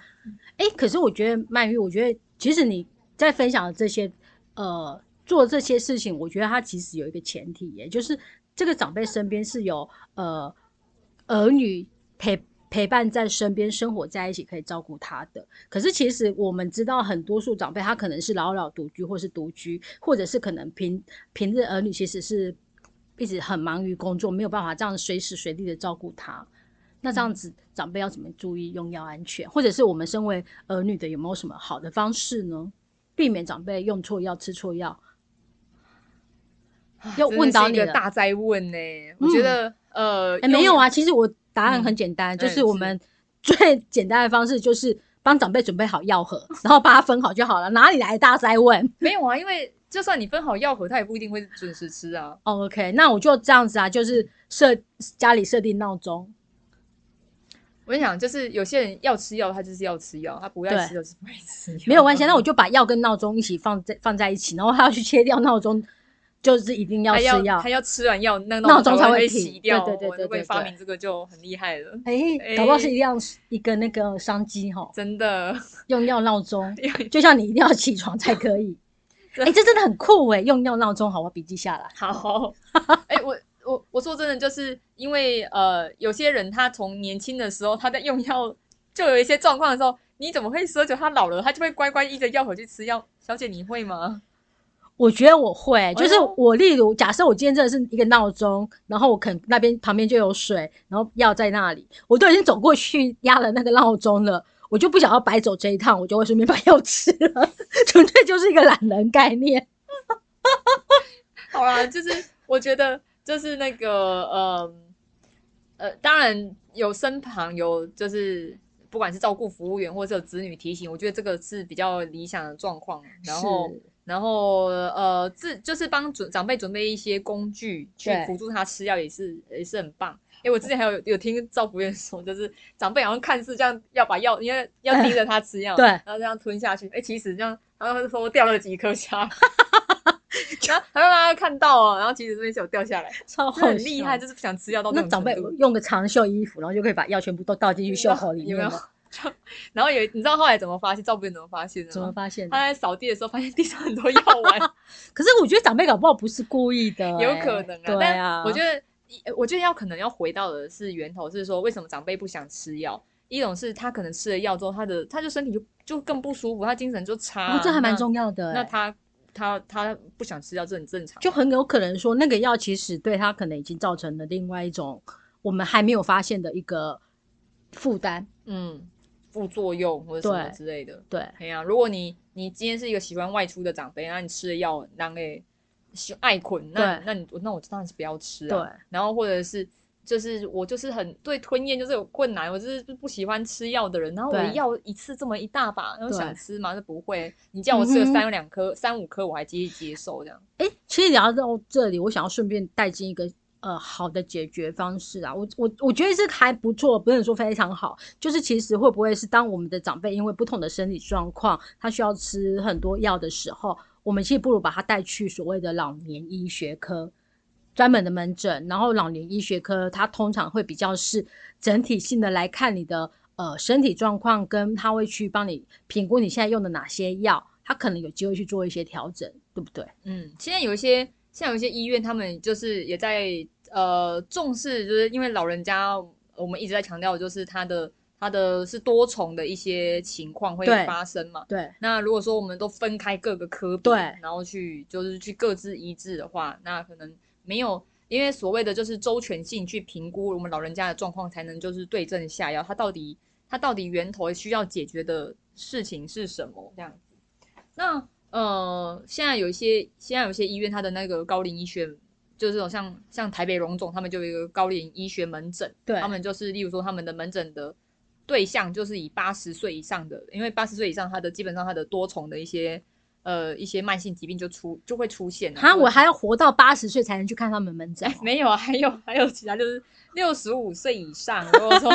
哎、可是我觉得曼玉，我觉得其实你在分享的这些，呃，做这些事情，我觉得他其实有一个前提，也就是这个长辈身边是有呃儿女陪陪伴在身边，生活在一起，可以照顾他的。可是其实我们知道，很多数长辈他可能是老老独居，或是独居，或者是可能平平日儿女其实是一直很忙于工作，没有办法这样随时随地的照顾他。那这样子，长辈要怎么注意用药安全，或者是我们身为儿女的有没有什么好的方式呢？避免长辈用错药、吃错药。又真的是一个问到你了大灾问呢、我觉得、呃，哎、没有啊，其实我答案嗯很简单，就嗯是是我们 <laughs> 最简单的方式就是帮长辈准备好药盒，然后把它分好就好了。哪里来的大灾问？<laughs> 没有啊，因为就算你分好药盒，他也不一定会准时吃啊。哦 OK，那我就这样子啊，就是设家里设定闹钟，我跟你讲，就是有些人要吃药，他就是要吃药；他不要对吃就是不会吃药。没有关系，那我就把药跟闹钟一起放在放在一起，然后他要去切掉闹钟，就是一定要吃药要他。要吃完药，那闹钟才会会停洗掉。对对对对对对发明这个就很厉害了，哎、哎搞不好是一样一个那个商机哈，真的。用药闹钟，<laughs> 就像你一定要起床才可以。<laughs> 哎、这真的很酷哎，用药闹钟，好，我笔记下来。好，哎、我我我说真的，就是因为呃，有些人他从年轻的时候他在用药，就有一些状况的时候，你怎么会奢求他老了，他就会乖乖依着药盒去吃药？小姐，你会吗？我觉得我会，就是我例如假设我今天真的是一个闹钟，然后我可能那边旁边就有水，然后药在那里，我都已经走过去压了那个闹钟了，我就不想要白走这一趟，我就会顺便把 <laughs> 药吃了，纯粹就是一个懒人概念。<laughs> 好啦，就是我觉得就是那个呃呃，当然有身旁有就是不管是照顾服务员或者是有子女提醒，我觉得这个是比较理想的状况。然后是然后呃，自就是帮准长辈准备一些工具去对辅助他吃药，也是也是很棒。因为我之前还有有听赵福院说，就是长辈好像看似这样要把药，因为要 <laughs> 盯着他吃药，对然后这样吞下去，哎，其实这样，然后他说掉了几颗虾，<laughs> 然后还会让他看到哦，然后其实这边是有掉下来，超很厉害，就就是不想吃药到那种长辈用个长袖衣服，然后就可以把药全部都倒进去袖口里面了。？<laughs> 然后有你知道后来怎么发现？照顾员怎么发现的怎么吗？发现他？在扫地的时候发现地上很多药丸，<laughs> 可是我觉得长辈搞不好不是故意的、<laughs> 有欸可能啊。对啊，但我觉得，我觉得要可能要回到的是源头，是说为什么长辈不想吃药？一种是他可能吃了药之后，他的他就身体就就更不舒服，他精神就差、哦，这还蛮。重要的、欸。那他他他不想吃药，这很正常。就很有可能说，那个药其实对他可能已经造成了另外一种我们还没有发现的一个负担。嗯，副作用或者什么之类的。对，哎呀、如果你你今天是一个喜欢外出的长辈，那你吃了药，让给喜爱捆，那那你那我当然是不要吃啊。对，然后或者是就是我就是很对吞咽就是有困难，我就是不喜欢吃药的人，然后我药一次这么一大把，然后想吃嘛？那不会，你叫我吃个三两颗、三五颗，我还接接受这样。哎，其实聊到这里，我想要顺便带进一个呃好的解决方式啊。我我我觉得这还不错，不能说非常好。就是其实会不会是当我们的长辈因为不同的身体状况，他需要吃很多药的时候，我们其实不如把他带去所谓的老年医学科。专门的门诊，然后老年医学科，它通常会比较是整体性的来看你的呃身体状况，跟他会去帮你评估你现在用的哪些药，他可能有机会去做一些调整，对不对？嗯，现在有一些，现在有些医院，他们就是也在呃重视，就是因为老人家，我们一直在强调，就是他的他的是多重的一些情况会对发生嘛。对，那如果说我们都分开各个科别，对然后去就是去各自医治的话，那可能没有，因为所谓的就是周全性去评估我们老人家的状况，才能就是对症下药，他到底他到底源头需要解决的事情是什么这样子。那呃，现在有一些现在有一些医院，它的那个高龄医学。就是这种像像台北荣总，他们就有一个高龄医学门诊，对他们就是例如说他们的门诊的对象就是以八十岁以上的，因为八十岁以上，他的基本上他的多重的一些呃一些慢性疾病就出就会出现了。哈，我还要活到八十岁才能去看他们门诊哎，<laughs> 没有啊，还有还有其他就是六十五岁以上，如果说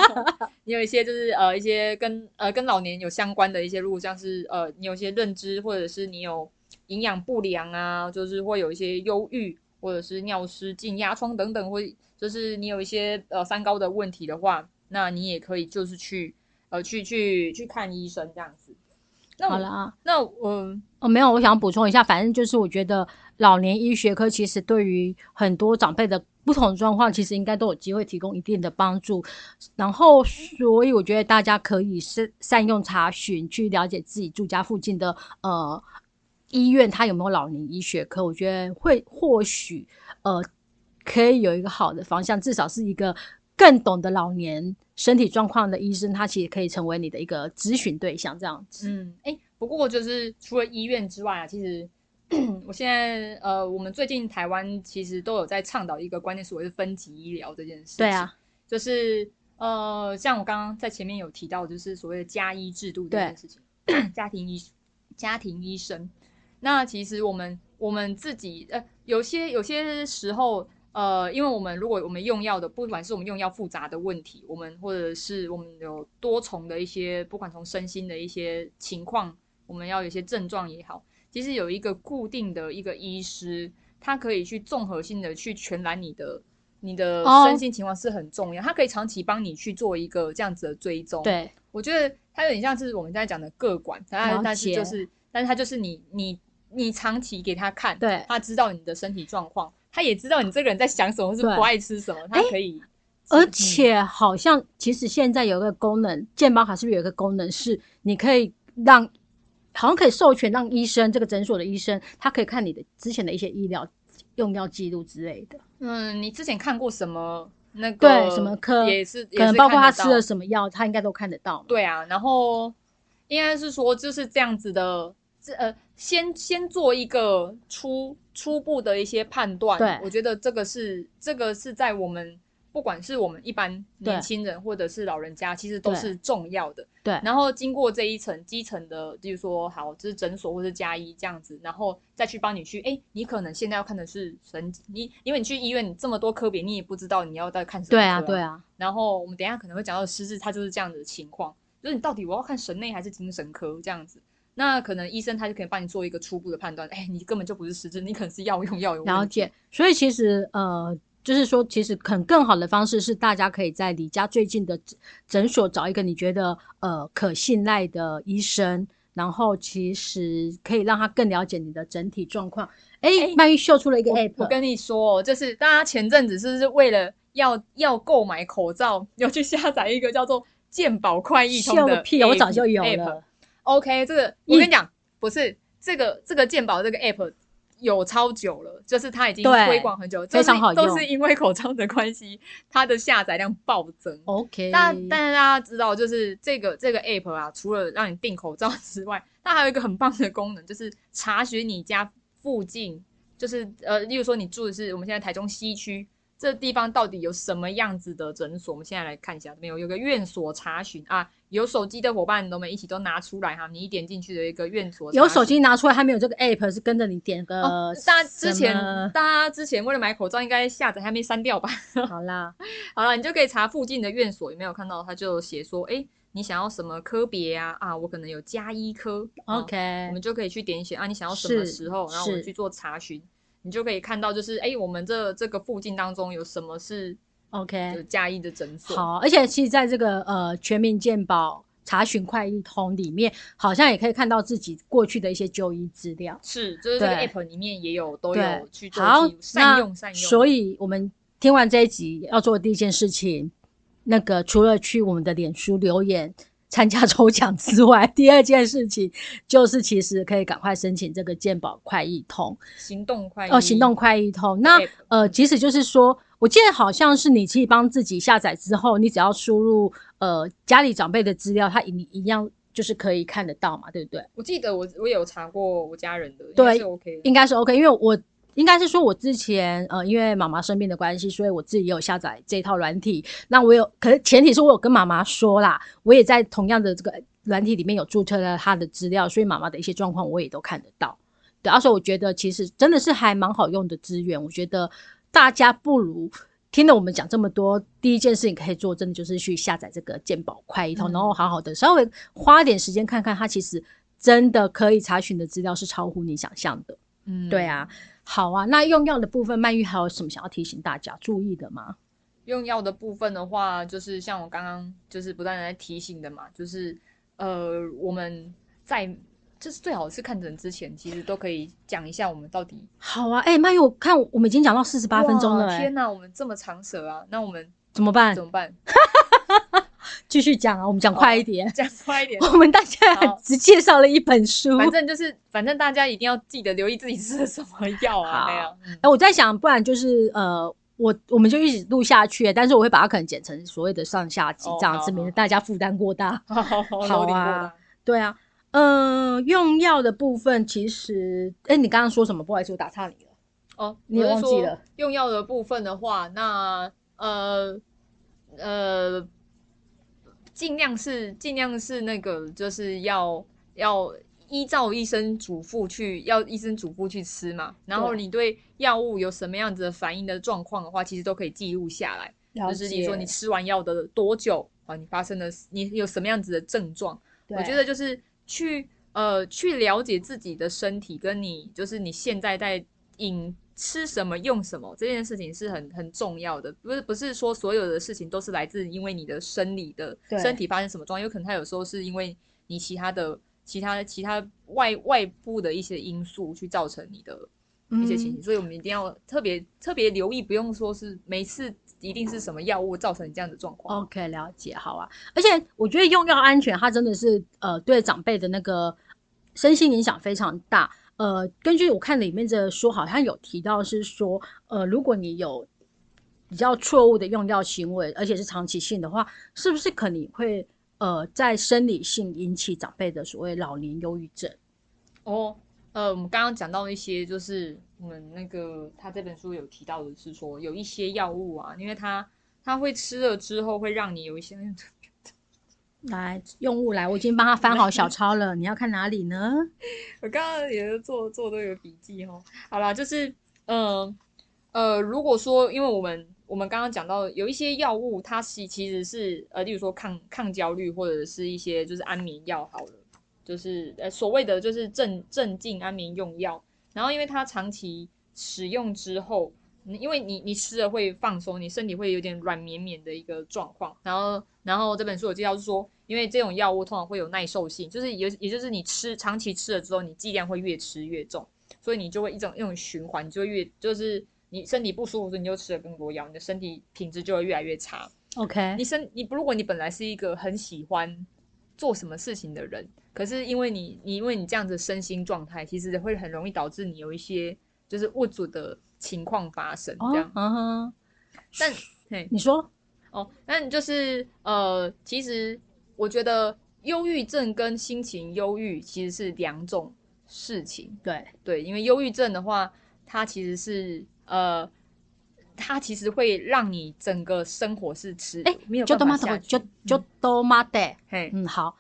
你有一些就是呃一些跟呃跟老年有相关的一些，如果像是呃你有一些认知，或者是你有营养不良啊，就是会有一些忧郁，或者是尿失禁、压疮等等，或就是你有一些呃三高的问题的话，那你也可以就是去呃去去去看医生这样子。那好了啊。那我哦，没有，我想补充一下，反正就是我觉得老年医学科其实对于很多长辈的不同状况，其实应该都有机会提供一定的帮助。然后，所以我觉得大家可以是善用查询，去了解自己住家附近的呃医院，它有没有老年医学科。我觉得会或许呃可以有一个好的方向，至少是一个更懂得老年身体状况的医生，他其实可以成为你的一个咨询对象，这样子。嗯，哎、不过就是除了医院之外啊，其实 <coughs> 我现在呃，我们最近台湾其实都有在倡导一个观念，所谓的分级医疗这件事情。对啊，就是呃，像我刚刚在前面有提到，就是所谓的家医制度这件事情，<coughs> 家庭医家庭医生。那其实我们我们自己呃，有些有些时候。呃，因为我们如果我们用药的，不管是我们用药复杂的问题，我们或者是我们有多重的一些，不管从身心的一些情况，我们要有一些症状也好，其实有一个固定的一个医师，他可以去综合性的去全览你的你的身心情况是很重要，他可以长期帮你去做一个这样子的追踪。对，我觉得他有点像是我们在讲的个管，但但是就是，但是他就是你你你长期给他看，对，他知道你的身体状况。他也知道你这个人在想什么，是不爱吃什么，他可以。而且好像其实现在有个功能，健保卡是不是有一个功能是你可以让，好像可以授权让医生这个诊所的医生，他可以看你的之前的一些医疗用药记录之类的。嗯，你之前看过什么那个对什么科也是，可能包括他吃了什么药，他应该都看得到。对啊，然后应该是说就是这样子的。呃，先先做一个初初步的一些判断，对，我觉得这个是这个是在我们不管是我们一般年轻人或者是老人家，其实都是重要的。对，然后经过这一层基层的，就是说好，就是诊所或者加医这样子，然后再去帮你去，哎，你可能现在要看的是神，你因为你去医院，你这么多科别，你也不知道你要在看什么。对啊，对啊。然后我们等下可能会讲到失智，它就是这样子的情况，就是你到底我要看神内还是精神科这样子。那可能医生他就可以帮你做一个初步的判断，哎，你根本就不是失智，你可能是药用药有了解。所以其实呃，就是说，其实可能更好的方式是，大家可以在离家最近的诊所找一个你觉得呃可信赖的医生，然后其实可以让他更了解你的整体状况。哎，曼玉秀出了一个 app，我跟你说，就是大家前阵子是不是为了要要购买口罩，要去下载一个叫做健保快易通的屁，我早就有了。OK，这个我跟你讲，不是这个这个鉴宝这个 App 有超久了，就是它已经推广很久，非常好用，都是因为口罩的关系，它的下载量暴增。OK，但但是大家知道，就是这个这个 App 啊，除了让你订口罩之外，它还有一个很棒的功能，就是查询你家附近，就是呃，例如说你住的是我们现在台中西区。这地方到底有什么样子的诊所？我们现在来看一下，没有有个院所查询啊，有手机的伙伴，我们一起都拿出来哈。你一点进去的一个院所，有手机拿出来，还没有这个 app 是跟着你点个。大家之前，大家之前为了买口罩，应该下载还没删掉吧？<laughs> 好啦，好啦，你就可以查附近的院所有没有看到，他就写说，哎，你想要什么科别啊？啊，我可能有加医科，OK，我们就可以去点选啊，你想要什么时候，然后我们去做查询。你就可以看到，就是哎，我们这这个附近当中有什么是 OK 嘉义的诊所？好，而且其实在这个呃全民健保查询快一通里面，好像也可以看到自己过去的一些就医资料。是，就是这个 App 里面也有都有去做善用善用。所以我们听完这一集要做的第一件事情，那个除了去我们的脸书留言。参加 <laughs> 抽奖之外，第二件事情就是其实可以赶快申请这个健保快易通行动快哦，行动快易通。那呃，即使就是说，我记得好像是你可以帮自己下载之后，你只要输入呃家里长辈的资料，他一一样就是可以看得到嘛，对不对？我记得我我有查过我家人的，对，OK，应该是 OK，因为我。应该是说，我之前呃，因为妈妈生病的关系，所以我自己也有下载这套软体。那我有，可是前提是我有跟妈妈说啦，我也在同样的这个软体里面有注册了她的资料，所以妈妈的一些状况我也都看得到。对，而且我觉得其实真的是还蛮好用的资源。我觉得大家不如听了我们讲这么多，第一件事情可以做，真的就是去下载这个鉴宝快一通，然后好好的稍微花点时间看看，它其实真的可以查询的资料是超乎你想象的。嗯，对啊。好啊，那用药的部分，曼玉还有什么想要提醒大家注意的吗？用药的部分的话，就是像我刚刚就是不断的在提醒的嘛，就是呃，我们在就是最好是看诊之前，其实都可以讲一下我们到底。好啊，哎，曼玉，我看我们已经讲到四十八分钟了，天哪，我们这么长舌啊，那我们怎么办？怎么办？<laughs> 继续讲啊，我们讲快一点，讲快一点。<laughs> 我们大家只介绍了一本书，反正就是，反正大家一定要记得留意自己吃的什么药啊。那样，哎，我在想，不然就是呃，我我们就一直录下去，但是我会把它可能剪成所谓的上下集这样子，免得大家负担过大。<laughs> 好啊，对啊，嗯，用药的部分其实，哎，你刚刚说什么？不好意思，我打岔你了。哦，你忘记了？用药的部分的话，那呃呃。尽量是尽量是那个，就是要要依照医生嘱咐去要医生嘱咐去吃嘛，然后你对药物有什么样子的反应的状况的话，其实都可以记录下来。就是你说你吃完药的多久啊，你发生了你有什么样子的症状？我觉得就是去呃去了解自己的身体，跟你就是你现在在饮吃什么用什么这件事情是很很重要的。不是不是说所有的事情都是来自因为你的生理的对身体发生什么状况，有可能它有时候是因为你其他的其他其他外外部的一些因素去造成你的一些情形，嗯所以我们一定要特别特别留意，不用说是每次一定是什么药物造成你这样的状况。OK，了解，好啊。而且我觉得用药安全，它真的是呃对长辈的那个身心影响非常大。呃，根据我看里面的书，好像有提到是说，呃，如果你有比较错误的用药行为，而且是长期性的话，是不是可能会呃在生理性引起长辈的所谓老年忧郁症？哦，呃，我们刚刚讲到一些，就是我们那个他这本书有提到的是说，有一些药物啊，因为它它会吃了之后会让你有一些，来，用物来，我已经帮他翻好小抄了，你要看哪里呢？<laughs> 我刚刚也是做做都有笔记哦。好啦，就是呃呃，如果说因为我们我们刚刚讲到有一些药物，它其其实是呃，例如说抗抗焦虑或者是一些就是安眠药好了，就是呃所谓的就是镇镇静安眠用药。然后因为它长期使用之后，因为你你吃了会放松，你身体会有点软绵绵的一个状况。然后然后这本书有介绍是说，因为这种药物通常会有耐受性，就是也也就是你吃长期吃了之后，你剂量会越吃越重，所以你就会一种一种循环，你就会越就是你身体不舒服，所以你就吃了更多药，你的身体品质就会越来越差。OK，你身你如果你本来是一个很喜欢做什么事情的人，可是因为你你因为你这样子身心状态，其实会很容易导致你有一些就是物主的情况发生，哦这样。，嗯哼，但嘿。你说。哦，那你就是呃，其实我觉得忧郁症跟心情忧郁其实是两种事情。对，对，因为忧郁症的话，它其实是呃，它其实会让你整个生活是吃哎没有就都妈的，办法下去就就都妈的。嘿，嗯，好。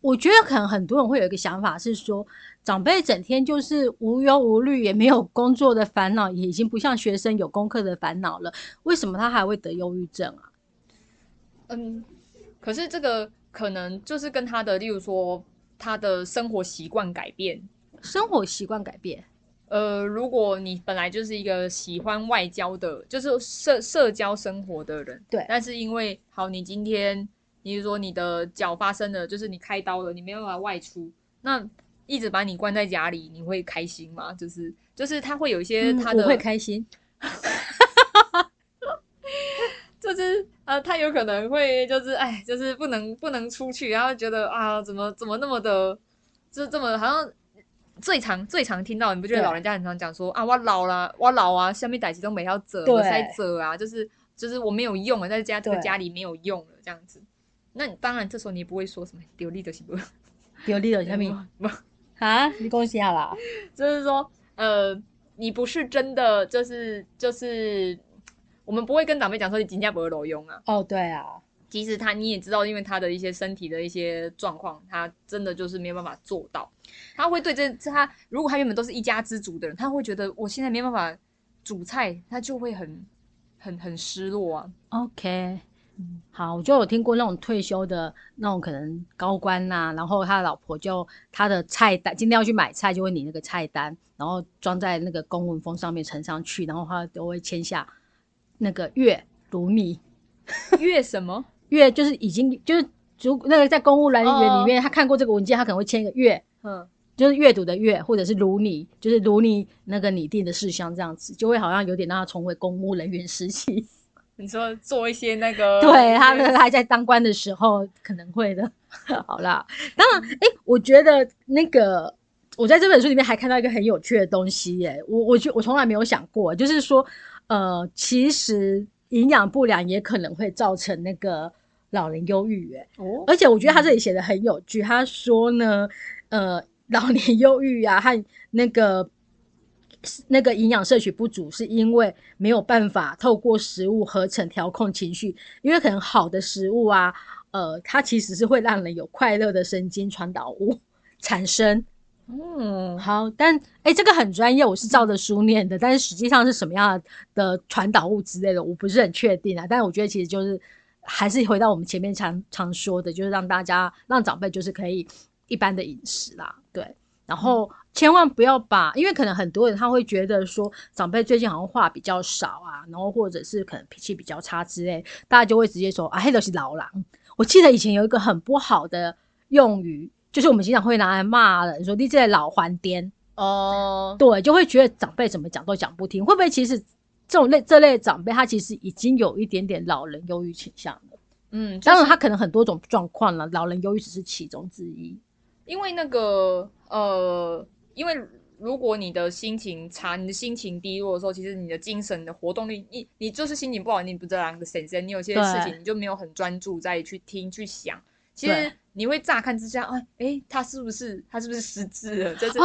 我觉得可能很多人会有一个想法是说，长辈整天就是无忧无虑，也没有工作的烦恼，也已经不像学生有功课的烦恼了，为什么他还会得忧郁症啊？嗯，可是这个可能就是跟他的，例如说他的生活习惯改变。生活习惯改变，呃，如果你本来就是一个喜欢外交的，就是社社交生活的人，对但是因为好，你今天，你是说你的脚发生了，就是你开刀了，你没办法外出，那一直把你关在家里，你会开心吗？就是就是他会有一些嗯他的，我会开心。<laughs> 就是呃，他有可能会就是哎，就是不能不能出去，然后觉得啊，怎么怎么那么的，就这么好像最常最常听到，你不觉得老人家很常讲说啊，我老了，我老啊，下面代志都没要折，对我在折啊，就是就是我没有用了，在家这个家里没有用了这样子。那你当然这时候你也不会说什么丢力的行不？有理有下面不啊，你恭喜啦！<laughs> 就是说，呃，你不是真的，就是就是，我们不会跟长辈讲说你今天不会裸用啊。哦，对啊，其实他你也知道，因为他的一些身体的一些状况，他真的就是没有办法做到。他会对这这他，如果他原本都是一家之主的人，他会觉得我现在没办法煮菜，他就会很很很失落啊。OK，好，我就有听过那种退休的那种可能高官呐、然后他的老婆就他的菜单，今天要去买菜，就会领那个菜单，然后装在那个公文封上面呈上去，然后他都会签下那个月如你 <laughs> 月什么？月就是已经就是如那个在公务人员里面，他看过这个文件，他可能会签一个月。嗯，就是阅读的阅，或者是如你，就是如你那个拟定的事项这样子，就会好像有点让他重回公务人员时期。<laughs> 你说做一些那个，对，他们还在当官的时候可能会的。<laughs> 好啦，<laughs> 当然，哎、我觉得那个我在这本书里面还看到一个很有趣的东西耶，我我觉我从来没有想过，就是说，呃，其实营养不良也可能会造成那个老人忧郁耶。哦，而且我觉得他这里写的很有趣，他说呢，呃，老年忧郁啊和那个那个营养摄取不足，是因为没有办法透过食物合成调控情绪，因为可能好的食物啊，呃，它其实是会让人有快乐的神经传导物产生，嗯，好，但哎、这个很专业，我是照着书念的，但是实际上是什么样的传导物之类的，我不是很确定啊。但是我觉得其实就是还是回到我们前面常常说的，就是让大家让长辈就是可以一般的饮食啦，对。然后千万不要把，因为可能很多人他会觉得说长辈最近好像话比较少啊，然后或者是可能脾气比较差之类，大家就会直接说啊，黑都是老狼。我记得以前有一个很不好的用语，就是我们经常会拿来骂人，说你这老还颠，哦，对，就会觉得长辈怎么讲都讲不听。会不会其实这种类这类长辈，他其实已经有一点点老人忧郁倾向了？嗯，就是当然，他可能很多种状况了，老人忧郁只是其中之一。因为那个呃，因为如果你的心情差，你的心情低落的时候，其实你的精神的活动力，你你就是心情不好，你不知道两个神神，你有些事情你就没有很专注在去听去想。其实你会乍看之下，哎哎，他是不是他是不是失智了？就是啊，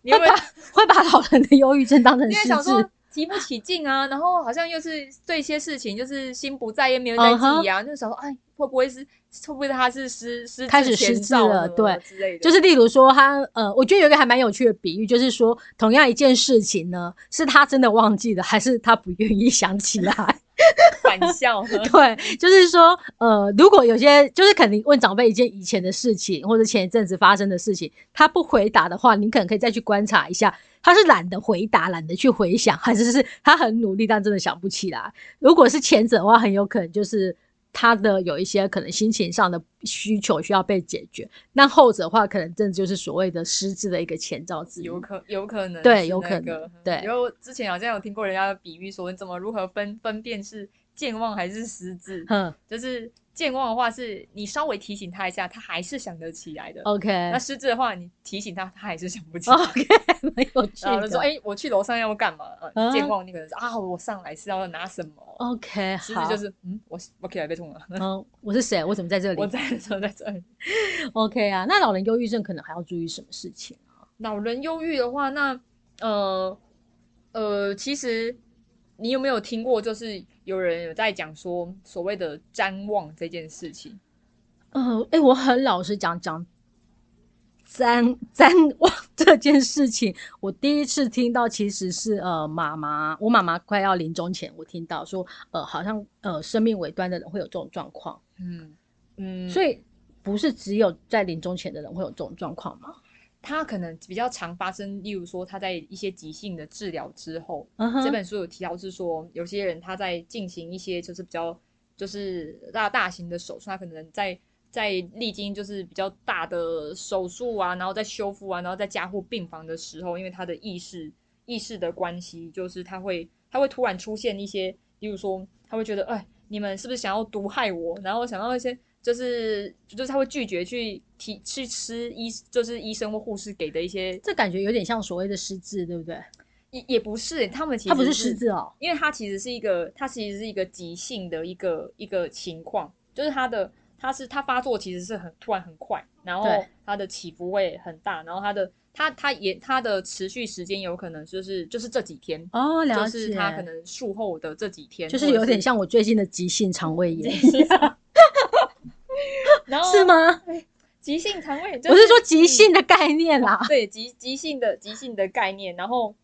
你会会把 <laughs> 会把老人的忧郁症当成失智提不起劲啊，然后好像又是对一些事情就是心不在焉，没有在嗯哼。记啊，那时候哎会不会是会不会他是失失智开始失智了对之类的，就是例如说他呃，我觉得有一个还蛮有趣的比喻，就是说同样一件事情呢，是他真的忘记了，还是他不愿意想起来？<laughs> 玩笑。<laughs> 对，就是说，呃，如果有些就是肯定问长辈一件以前的事情，或者前一阵子发生的事情，他不回答的话，你可能可以再去观察一下，他是懒得回答，懒得去回想，还是是他很努力但真的想不起来。如果是前者的话，很有可能就是他的有一些可能心情上的需求需要被解决，那后者的话，可能真的就是所谓的失智的一个前兆之一。有可有可能是对有可能对然后之前好像有听过人家的比喻说，你怎么如何分分辨是健忘还是失智？哼就是健忘的话，是你稍微提醒他一下，他还是想得起来的。，OK 那失智的话，你提醒他，他还是想不起来。OK，<laughs> 没有趣然后就说：“的。哎、我去楼上要干嘛？”健忘，你可能是啊，我上来是要拿什么？OK，好，失智就是嗯，我我起来被痛了，嗯，我是谁？我怎么在这里 <laughs> 我在的时候在这里。？OK 啊，那老人忧郁症可能还要注意什么事情啊？老人忧郁的话，那呃呃，其实你有没有听过，就是有人有在讲说所谓的瞻望这件事情？呃，哎、我很老实讲讲瞻瞻望 <laughs> 这件事情，我第一次听到其实是呃妈妈，我妈妈快要临终前，我听到说呃好像呃生命尾端的人会有这种状况，嗯嗯，所以不是只有在临终前的人会有这种状况吗？他可能比较常发生，例如说他在一些急性的治疗之后，这本书有提到是说，有些人他在进行一些就是比较就是大大型的手术，他可能在在历经就是比较大的手术啊，然后在修复啊，然后在加护病房的时候，因为他的意识意识的关系，就是他会他会突然出现一些，例如说他会觉得，哎，你们是不是想要毒害我？然后想到一些。就是就是他会拒绝去提去吃医就是医生或护士给的一些，这感觉有点像所谓的失智，对不对？也也不是他们其实他不是失智哦，因为他其实是一个，他其实是一个急性的一个一个情况，就是他的他是他发作其实是很突然很快，然后他的起伏会很大，然后他的他他也他的持续时间有可能就是就是这几天，哦，了解，就是他可能术后的这几天，就是有点像我最近的急性肠胃炎，<laughs> 然后是？吗？急性肠胃，就我是说急性的概念啦。对急急性的急性的概念，然后，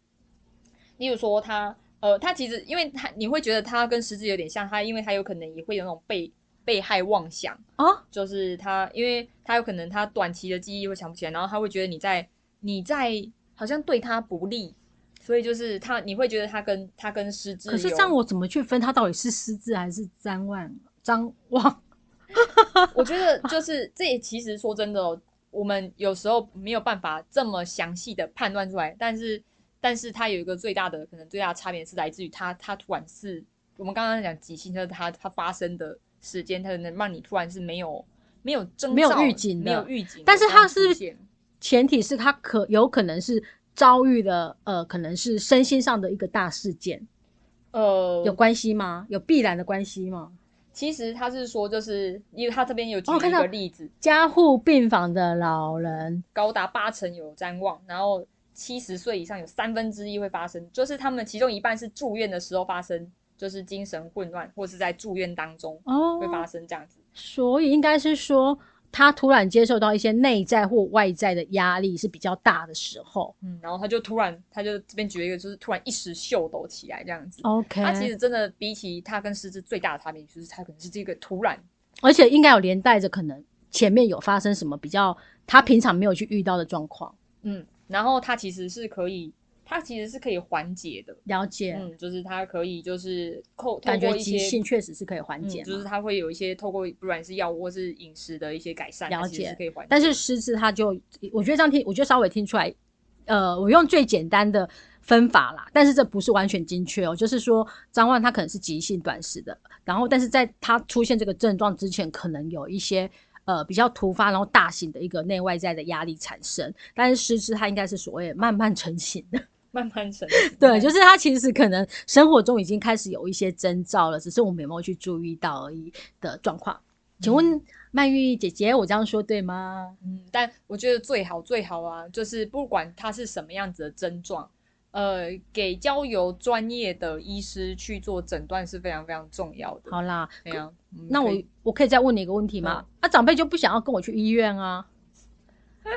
例如说他呃，他其实因为他你会觉得他跟失智有点像，他因为他有可能也会有那种被被害妄想，啊，就是他因为他有可能他短期的记忆会想不起来，然后他会觉得你在你在好像对他不利，所以就是他你会觉得他跟他跟失智，可是这样我怎么去分他到底是失智还是张望张望？<laughs> 我觉得就是这也其实说真的、哦，我们有时候没有办法这么详细的判断出来，但是但是它有一个最大的可能最大的差别是来自于它它突然是我们刚刚讲急性，就是它它发生的时间，它能让你突然是没有没有征兆没有预警没有预警，但是它是前提是他可有可能是遭遇了呃，可能是身心上的一个大事件，呃有关系吗？有必然的关系吗？其实他是说就是因为他这边有举一个例子，加护病房的老人，高达八成有瞻望，然后七十岁以上有三分之一会发生，就是他们其中一半是住院的时候发生，就是精神混乱或是在住院当中哦会发生这样子。所以应该是说他突然接受到一些内在或外在的压力是比较大的时候。嗯，然后他就突然，他就这边举了一个，就是突然一时秀抖起来这样子。，OK，他其实真的比起他跟狮子最大的差别，就是他可能是这个突然，而且应该有连带着可能前面有发生什么比较他平常没有去遇到的状况，嗯，然后他其实是可以，他其实是可以缓解的，了解，嗯，就是它可以就是透透感觉急性确实是可以缓解、嗯，就是它会有一些透过不管是药物或是饮食的一些改善，了解可以缓解。但是狮子它就，我觉得这样听，我觉得稍微听出来，呃，我用最简单的分法啦，但是这不是完全精确哦，就是说张万他可能是急性短时的，然后但是在他出现这个症状之前，可能有一些呃比较突发，然后大型的一个内外在的压力产生，但是狮子它应该是所谓慢慢成型的。慢慢成对，就是他其实可能生活中已经开始有一些征兆了，只是我们有没有去注意到而已的状况。请问曼玉姐姐，我这样说对吗？嗯，但我觉得最好最好啊，就是不管它是什么样子的症状，呃，给交由专业的医师去做诊断是非常非常重要的。好啦，这样，嗯那我可我可以再问你一个问题吗？啊，长辈就不想要跟我去医院啊？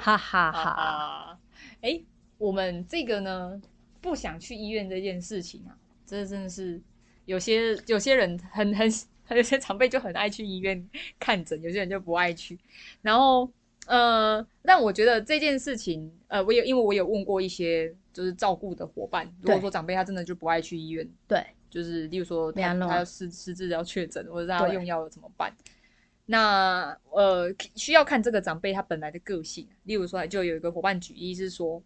哈哈哈！啊，哎，我们这个呢，不想去医院这件事情啊，这真的是有些有些人很很 <laughs> 有些长辈就很爱去医院看诊，有些人就不爱去。然后呃，但我觉得这件事情，呃，我有因为我有问过一些就是照顾的伙伴，如果对说长辈他真的就不爱去医院，对，就是例如说他他要失失智要确诊，或者他要用药了怎么办？那呃，需要看这个长辈他本来的个性。例如说，就有一个伙伴举例是说，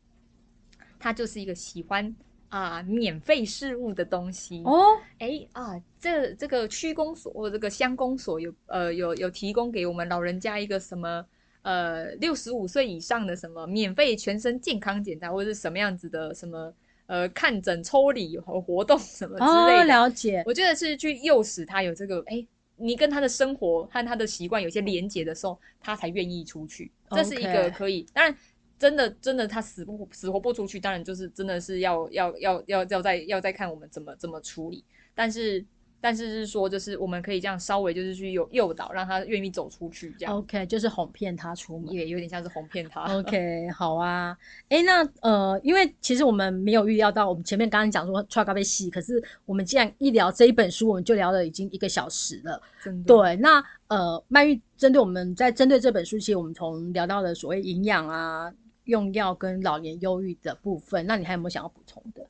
他就是一个喜欢啊、免费事物的东西。哦，哎啊，这这个区公所或这个乡公所有呃有有提供给我们老人家一个什么呃六十五岁以上的什么免费全身健康检查，或者是什么样子的什么呃看诊抽礼和活动什么之类哦，的。了解，我觉得是去诱使他有这个，哎、你跟他的生活和他的习惯有些连结的时候，他才愿意出去。这是一个可以，当然。真的，真的，他死不死活不出去，当然就是真的是要要要要要再要再看我们怎么怎么处理。但是，但是是说，就是我们可以这样稍微就是去诱诱导，让他愿意走出去，这样 OK，就是哄骗他出门。也有点像是哄骗他。OK，好啊。诶，那呃，因为其实我们没有预料到，我们前面刚刚讲说穿咖啡戏，可是我们既然一聊这一本书，我们就聊了已经一个小时了。真的，对，那呃，曼玉针对我们在针对这本书，其实我们从聊到了所谓营养啊、用药跟老年忧郁的部分，那你还有没有想要补充的？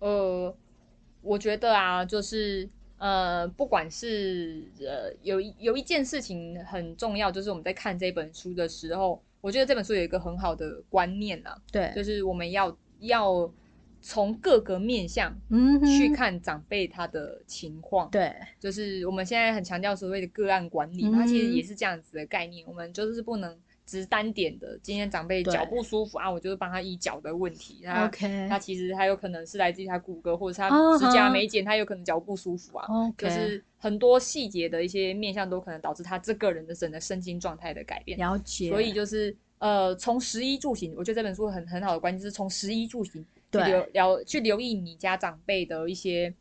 呃，我觉得啊，就是呃，不管是呃，有一有一件事情很重要，就是我们在看这本书的时候，我觉得这本书有一个很好的观念啊，对，就是我们要要从各个面向嗯去看长辈他的情况。，对，就是我们现在很强调所谓的个案管理，它其实嗯也是这样子的概念，我们就是不能。只单点的，今天长辈脚不舒服啊，我就是帮他医脚的问题。那 OK 它其实他有可能是来自于他骨骼，或者他指甲没剪，他有可能脚不舒服啊。OK，就是很多细节的一些面向都可能导致他这个人的整个身心状态的改变。了解。所以就是呃，从食衣住行，我觉得这本书很很好的关键，就是从食衣住行去对留了去留意你家长辈的一些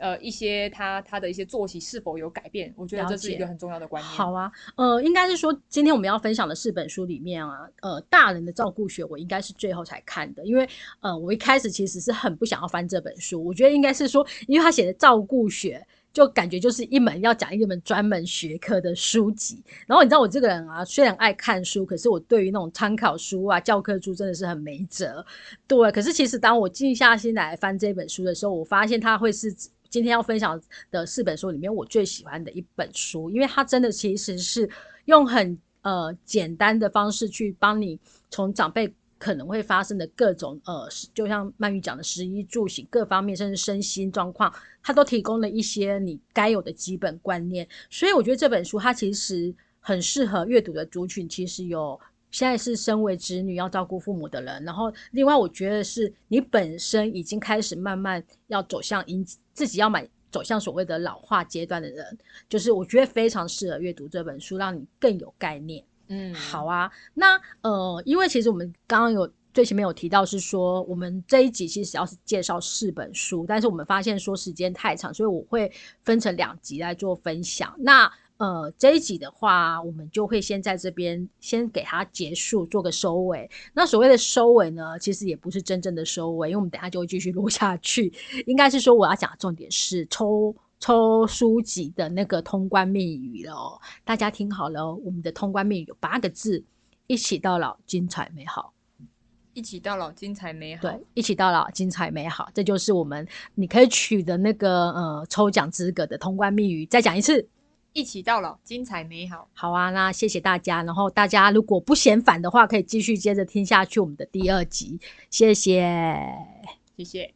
呃一些他他的一些作息是否有改变，我觉得这是一个很重要的观念。好啊，呃，应该是说今天我们要分享的四本书里面啊，呃，大人的照顾学我应该是最后才看的，因为呃，我一开始其实是很不想要翻这本书，我觉得应该是说，因为他写的照顾学。就感觉就是一门要讲一门专门学科的书籍，然后你知道我这个人啊，虽然爱看书，可是我对于那种参考书啊、教科书真的是很没辙。对，可是其实当我静下心来翻这本书的时候，我发现它会是今天要分享的四本书里面我最喜欢的一本书，因为它真的其实是用很呃简单的方式去帮你从长辈可能会发生的各种呃，就像曼玉讲的食衣住行各方面，甚至身心状况，它都提供了一些你该有的基本观念。所以我觉得这本书它其实很适合阅读的族群，其实有。现在是身为子女要照顾父母的人，然后另外我觉得是你本身已经开始慢慢要走向迎自己要买走向所谓的老化阶段的人，就是我觉得非常适合阅读这本书，让你更有概念。嗯，好啊，那呃，因为其实我们刚刚有最前面有提到是说，我们这一集其实要是介绍四本书，但是我们发现说时间太长，所以我会分成两集来做分享。那呃，这一集的话，我们就会先在这边先给它结束，做个收尾。那所谓的收尾呢，其实也不是真正的收尾，因为我们等下就会继续录下去。应该是说，我要讲的重点是抽抽书籍的那个通关密语了哦。大家听好了哦，我们的通关密语有八个字：一起到老，精彩美好。一起到老，精彩美好。对，一起到老，精彩美好，这就是我们你可以取得那个呃抽奖资格的通关密语。再讲一次，一起到老，精彩美好。好啊，那谢谢大家。然后大家如果不嫌烦的话，可以继续接着听下去我们的第二集。谢谢，谢谢。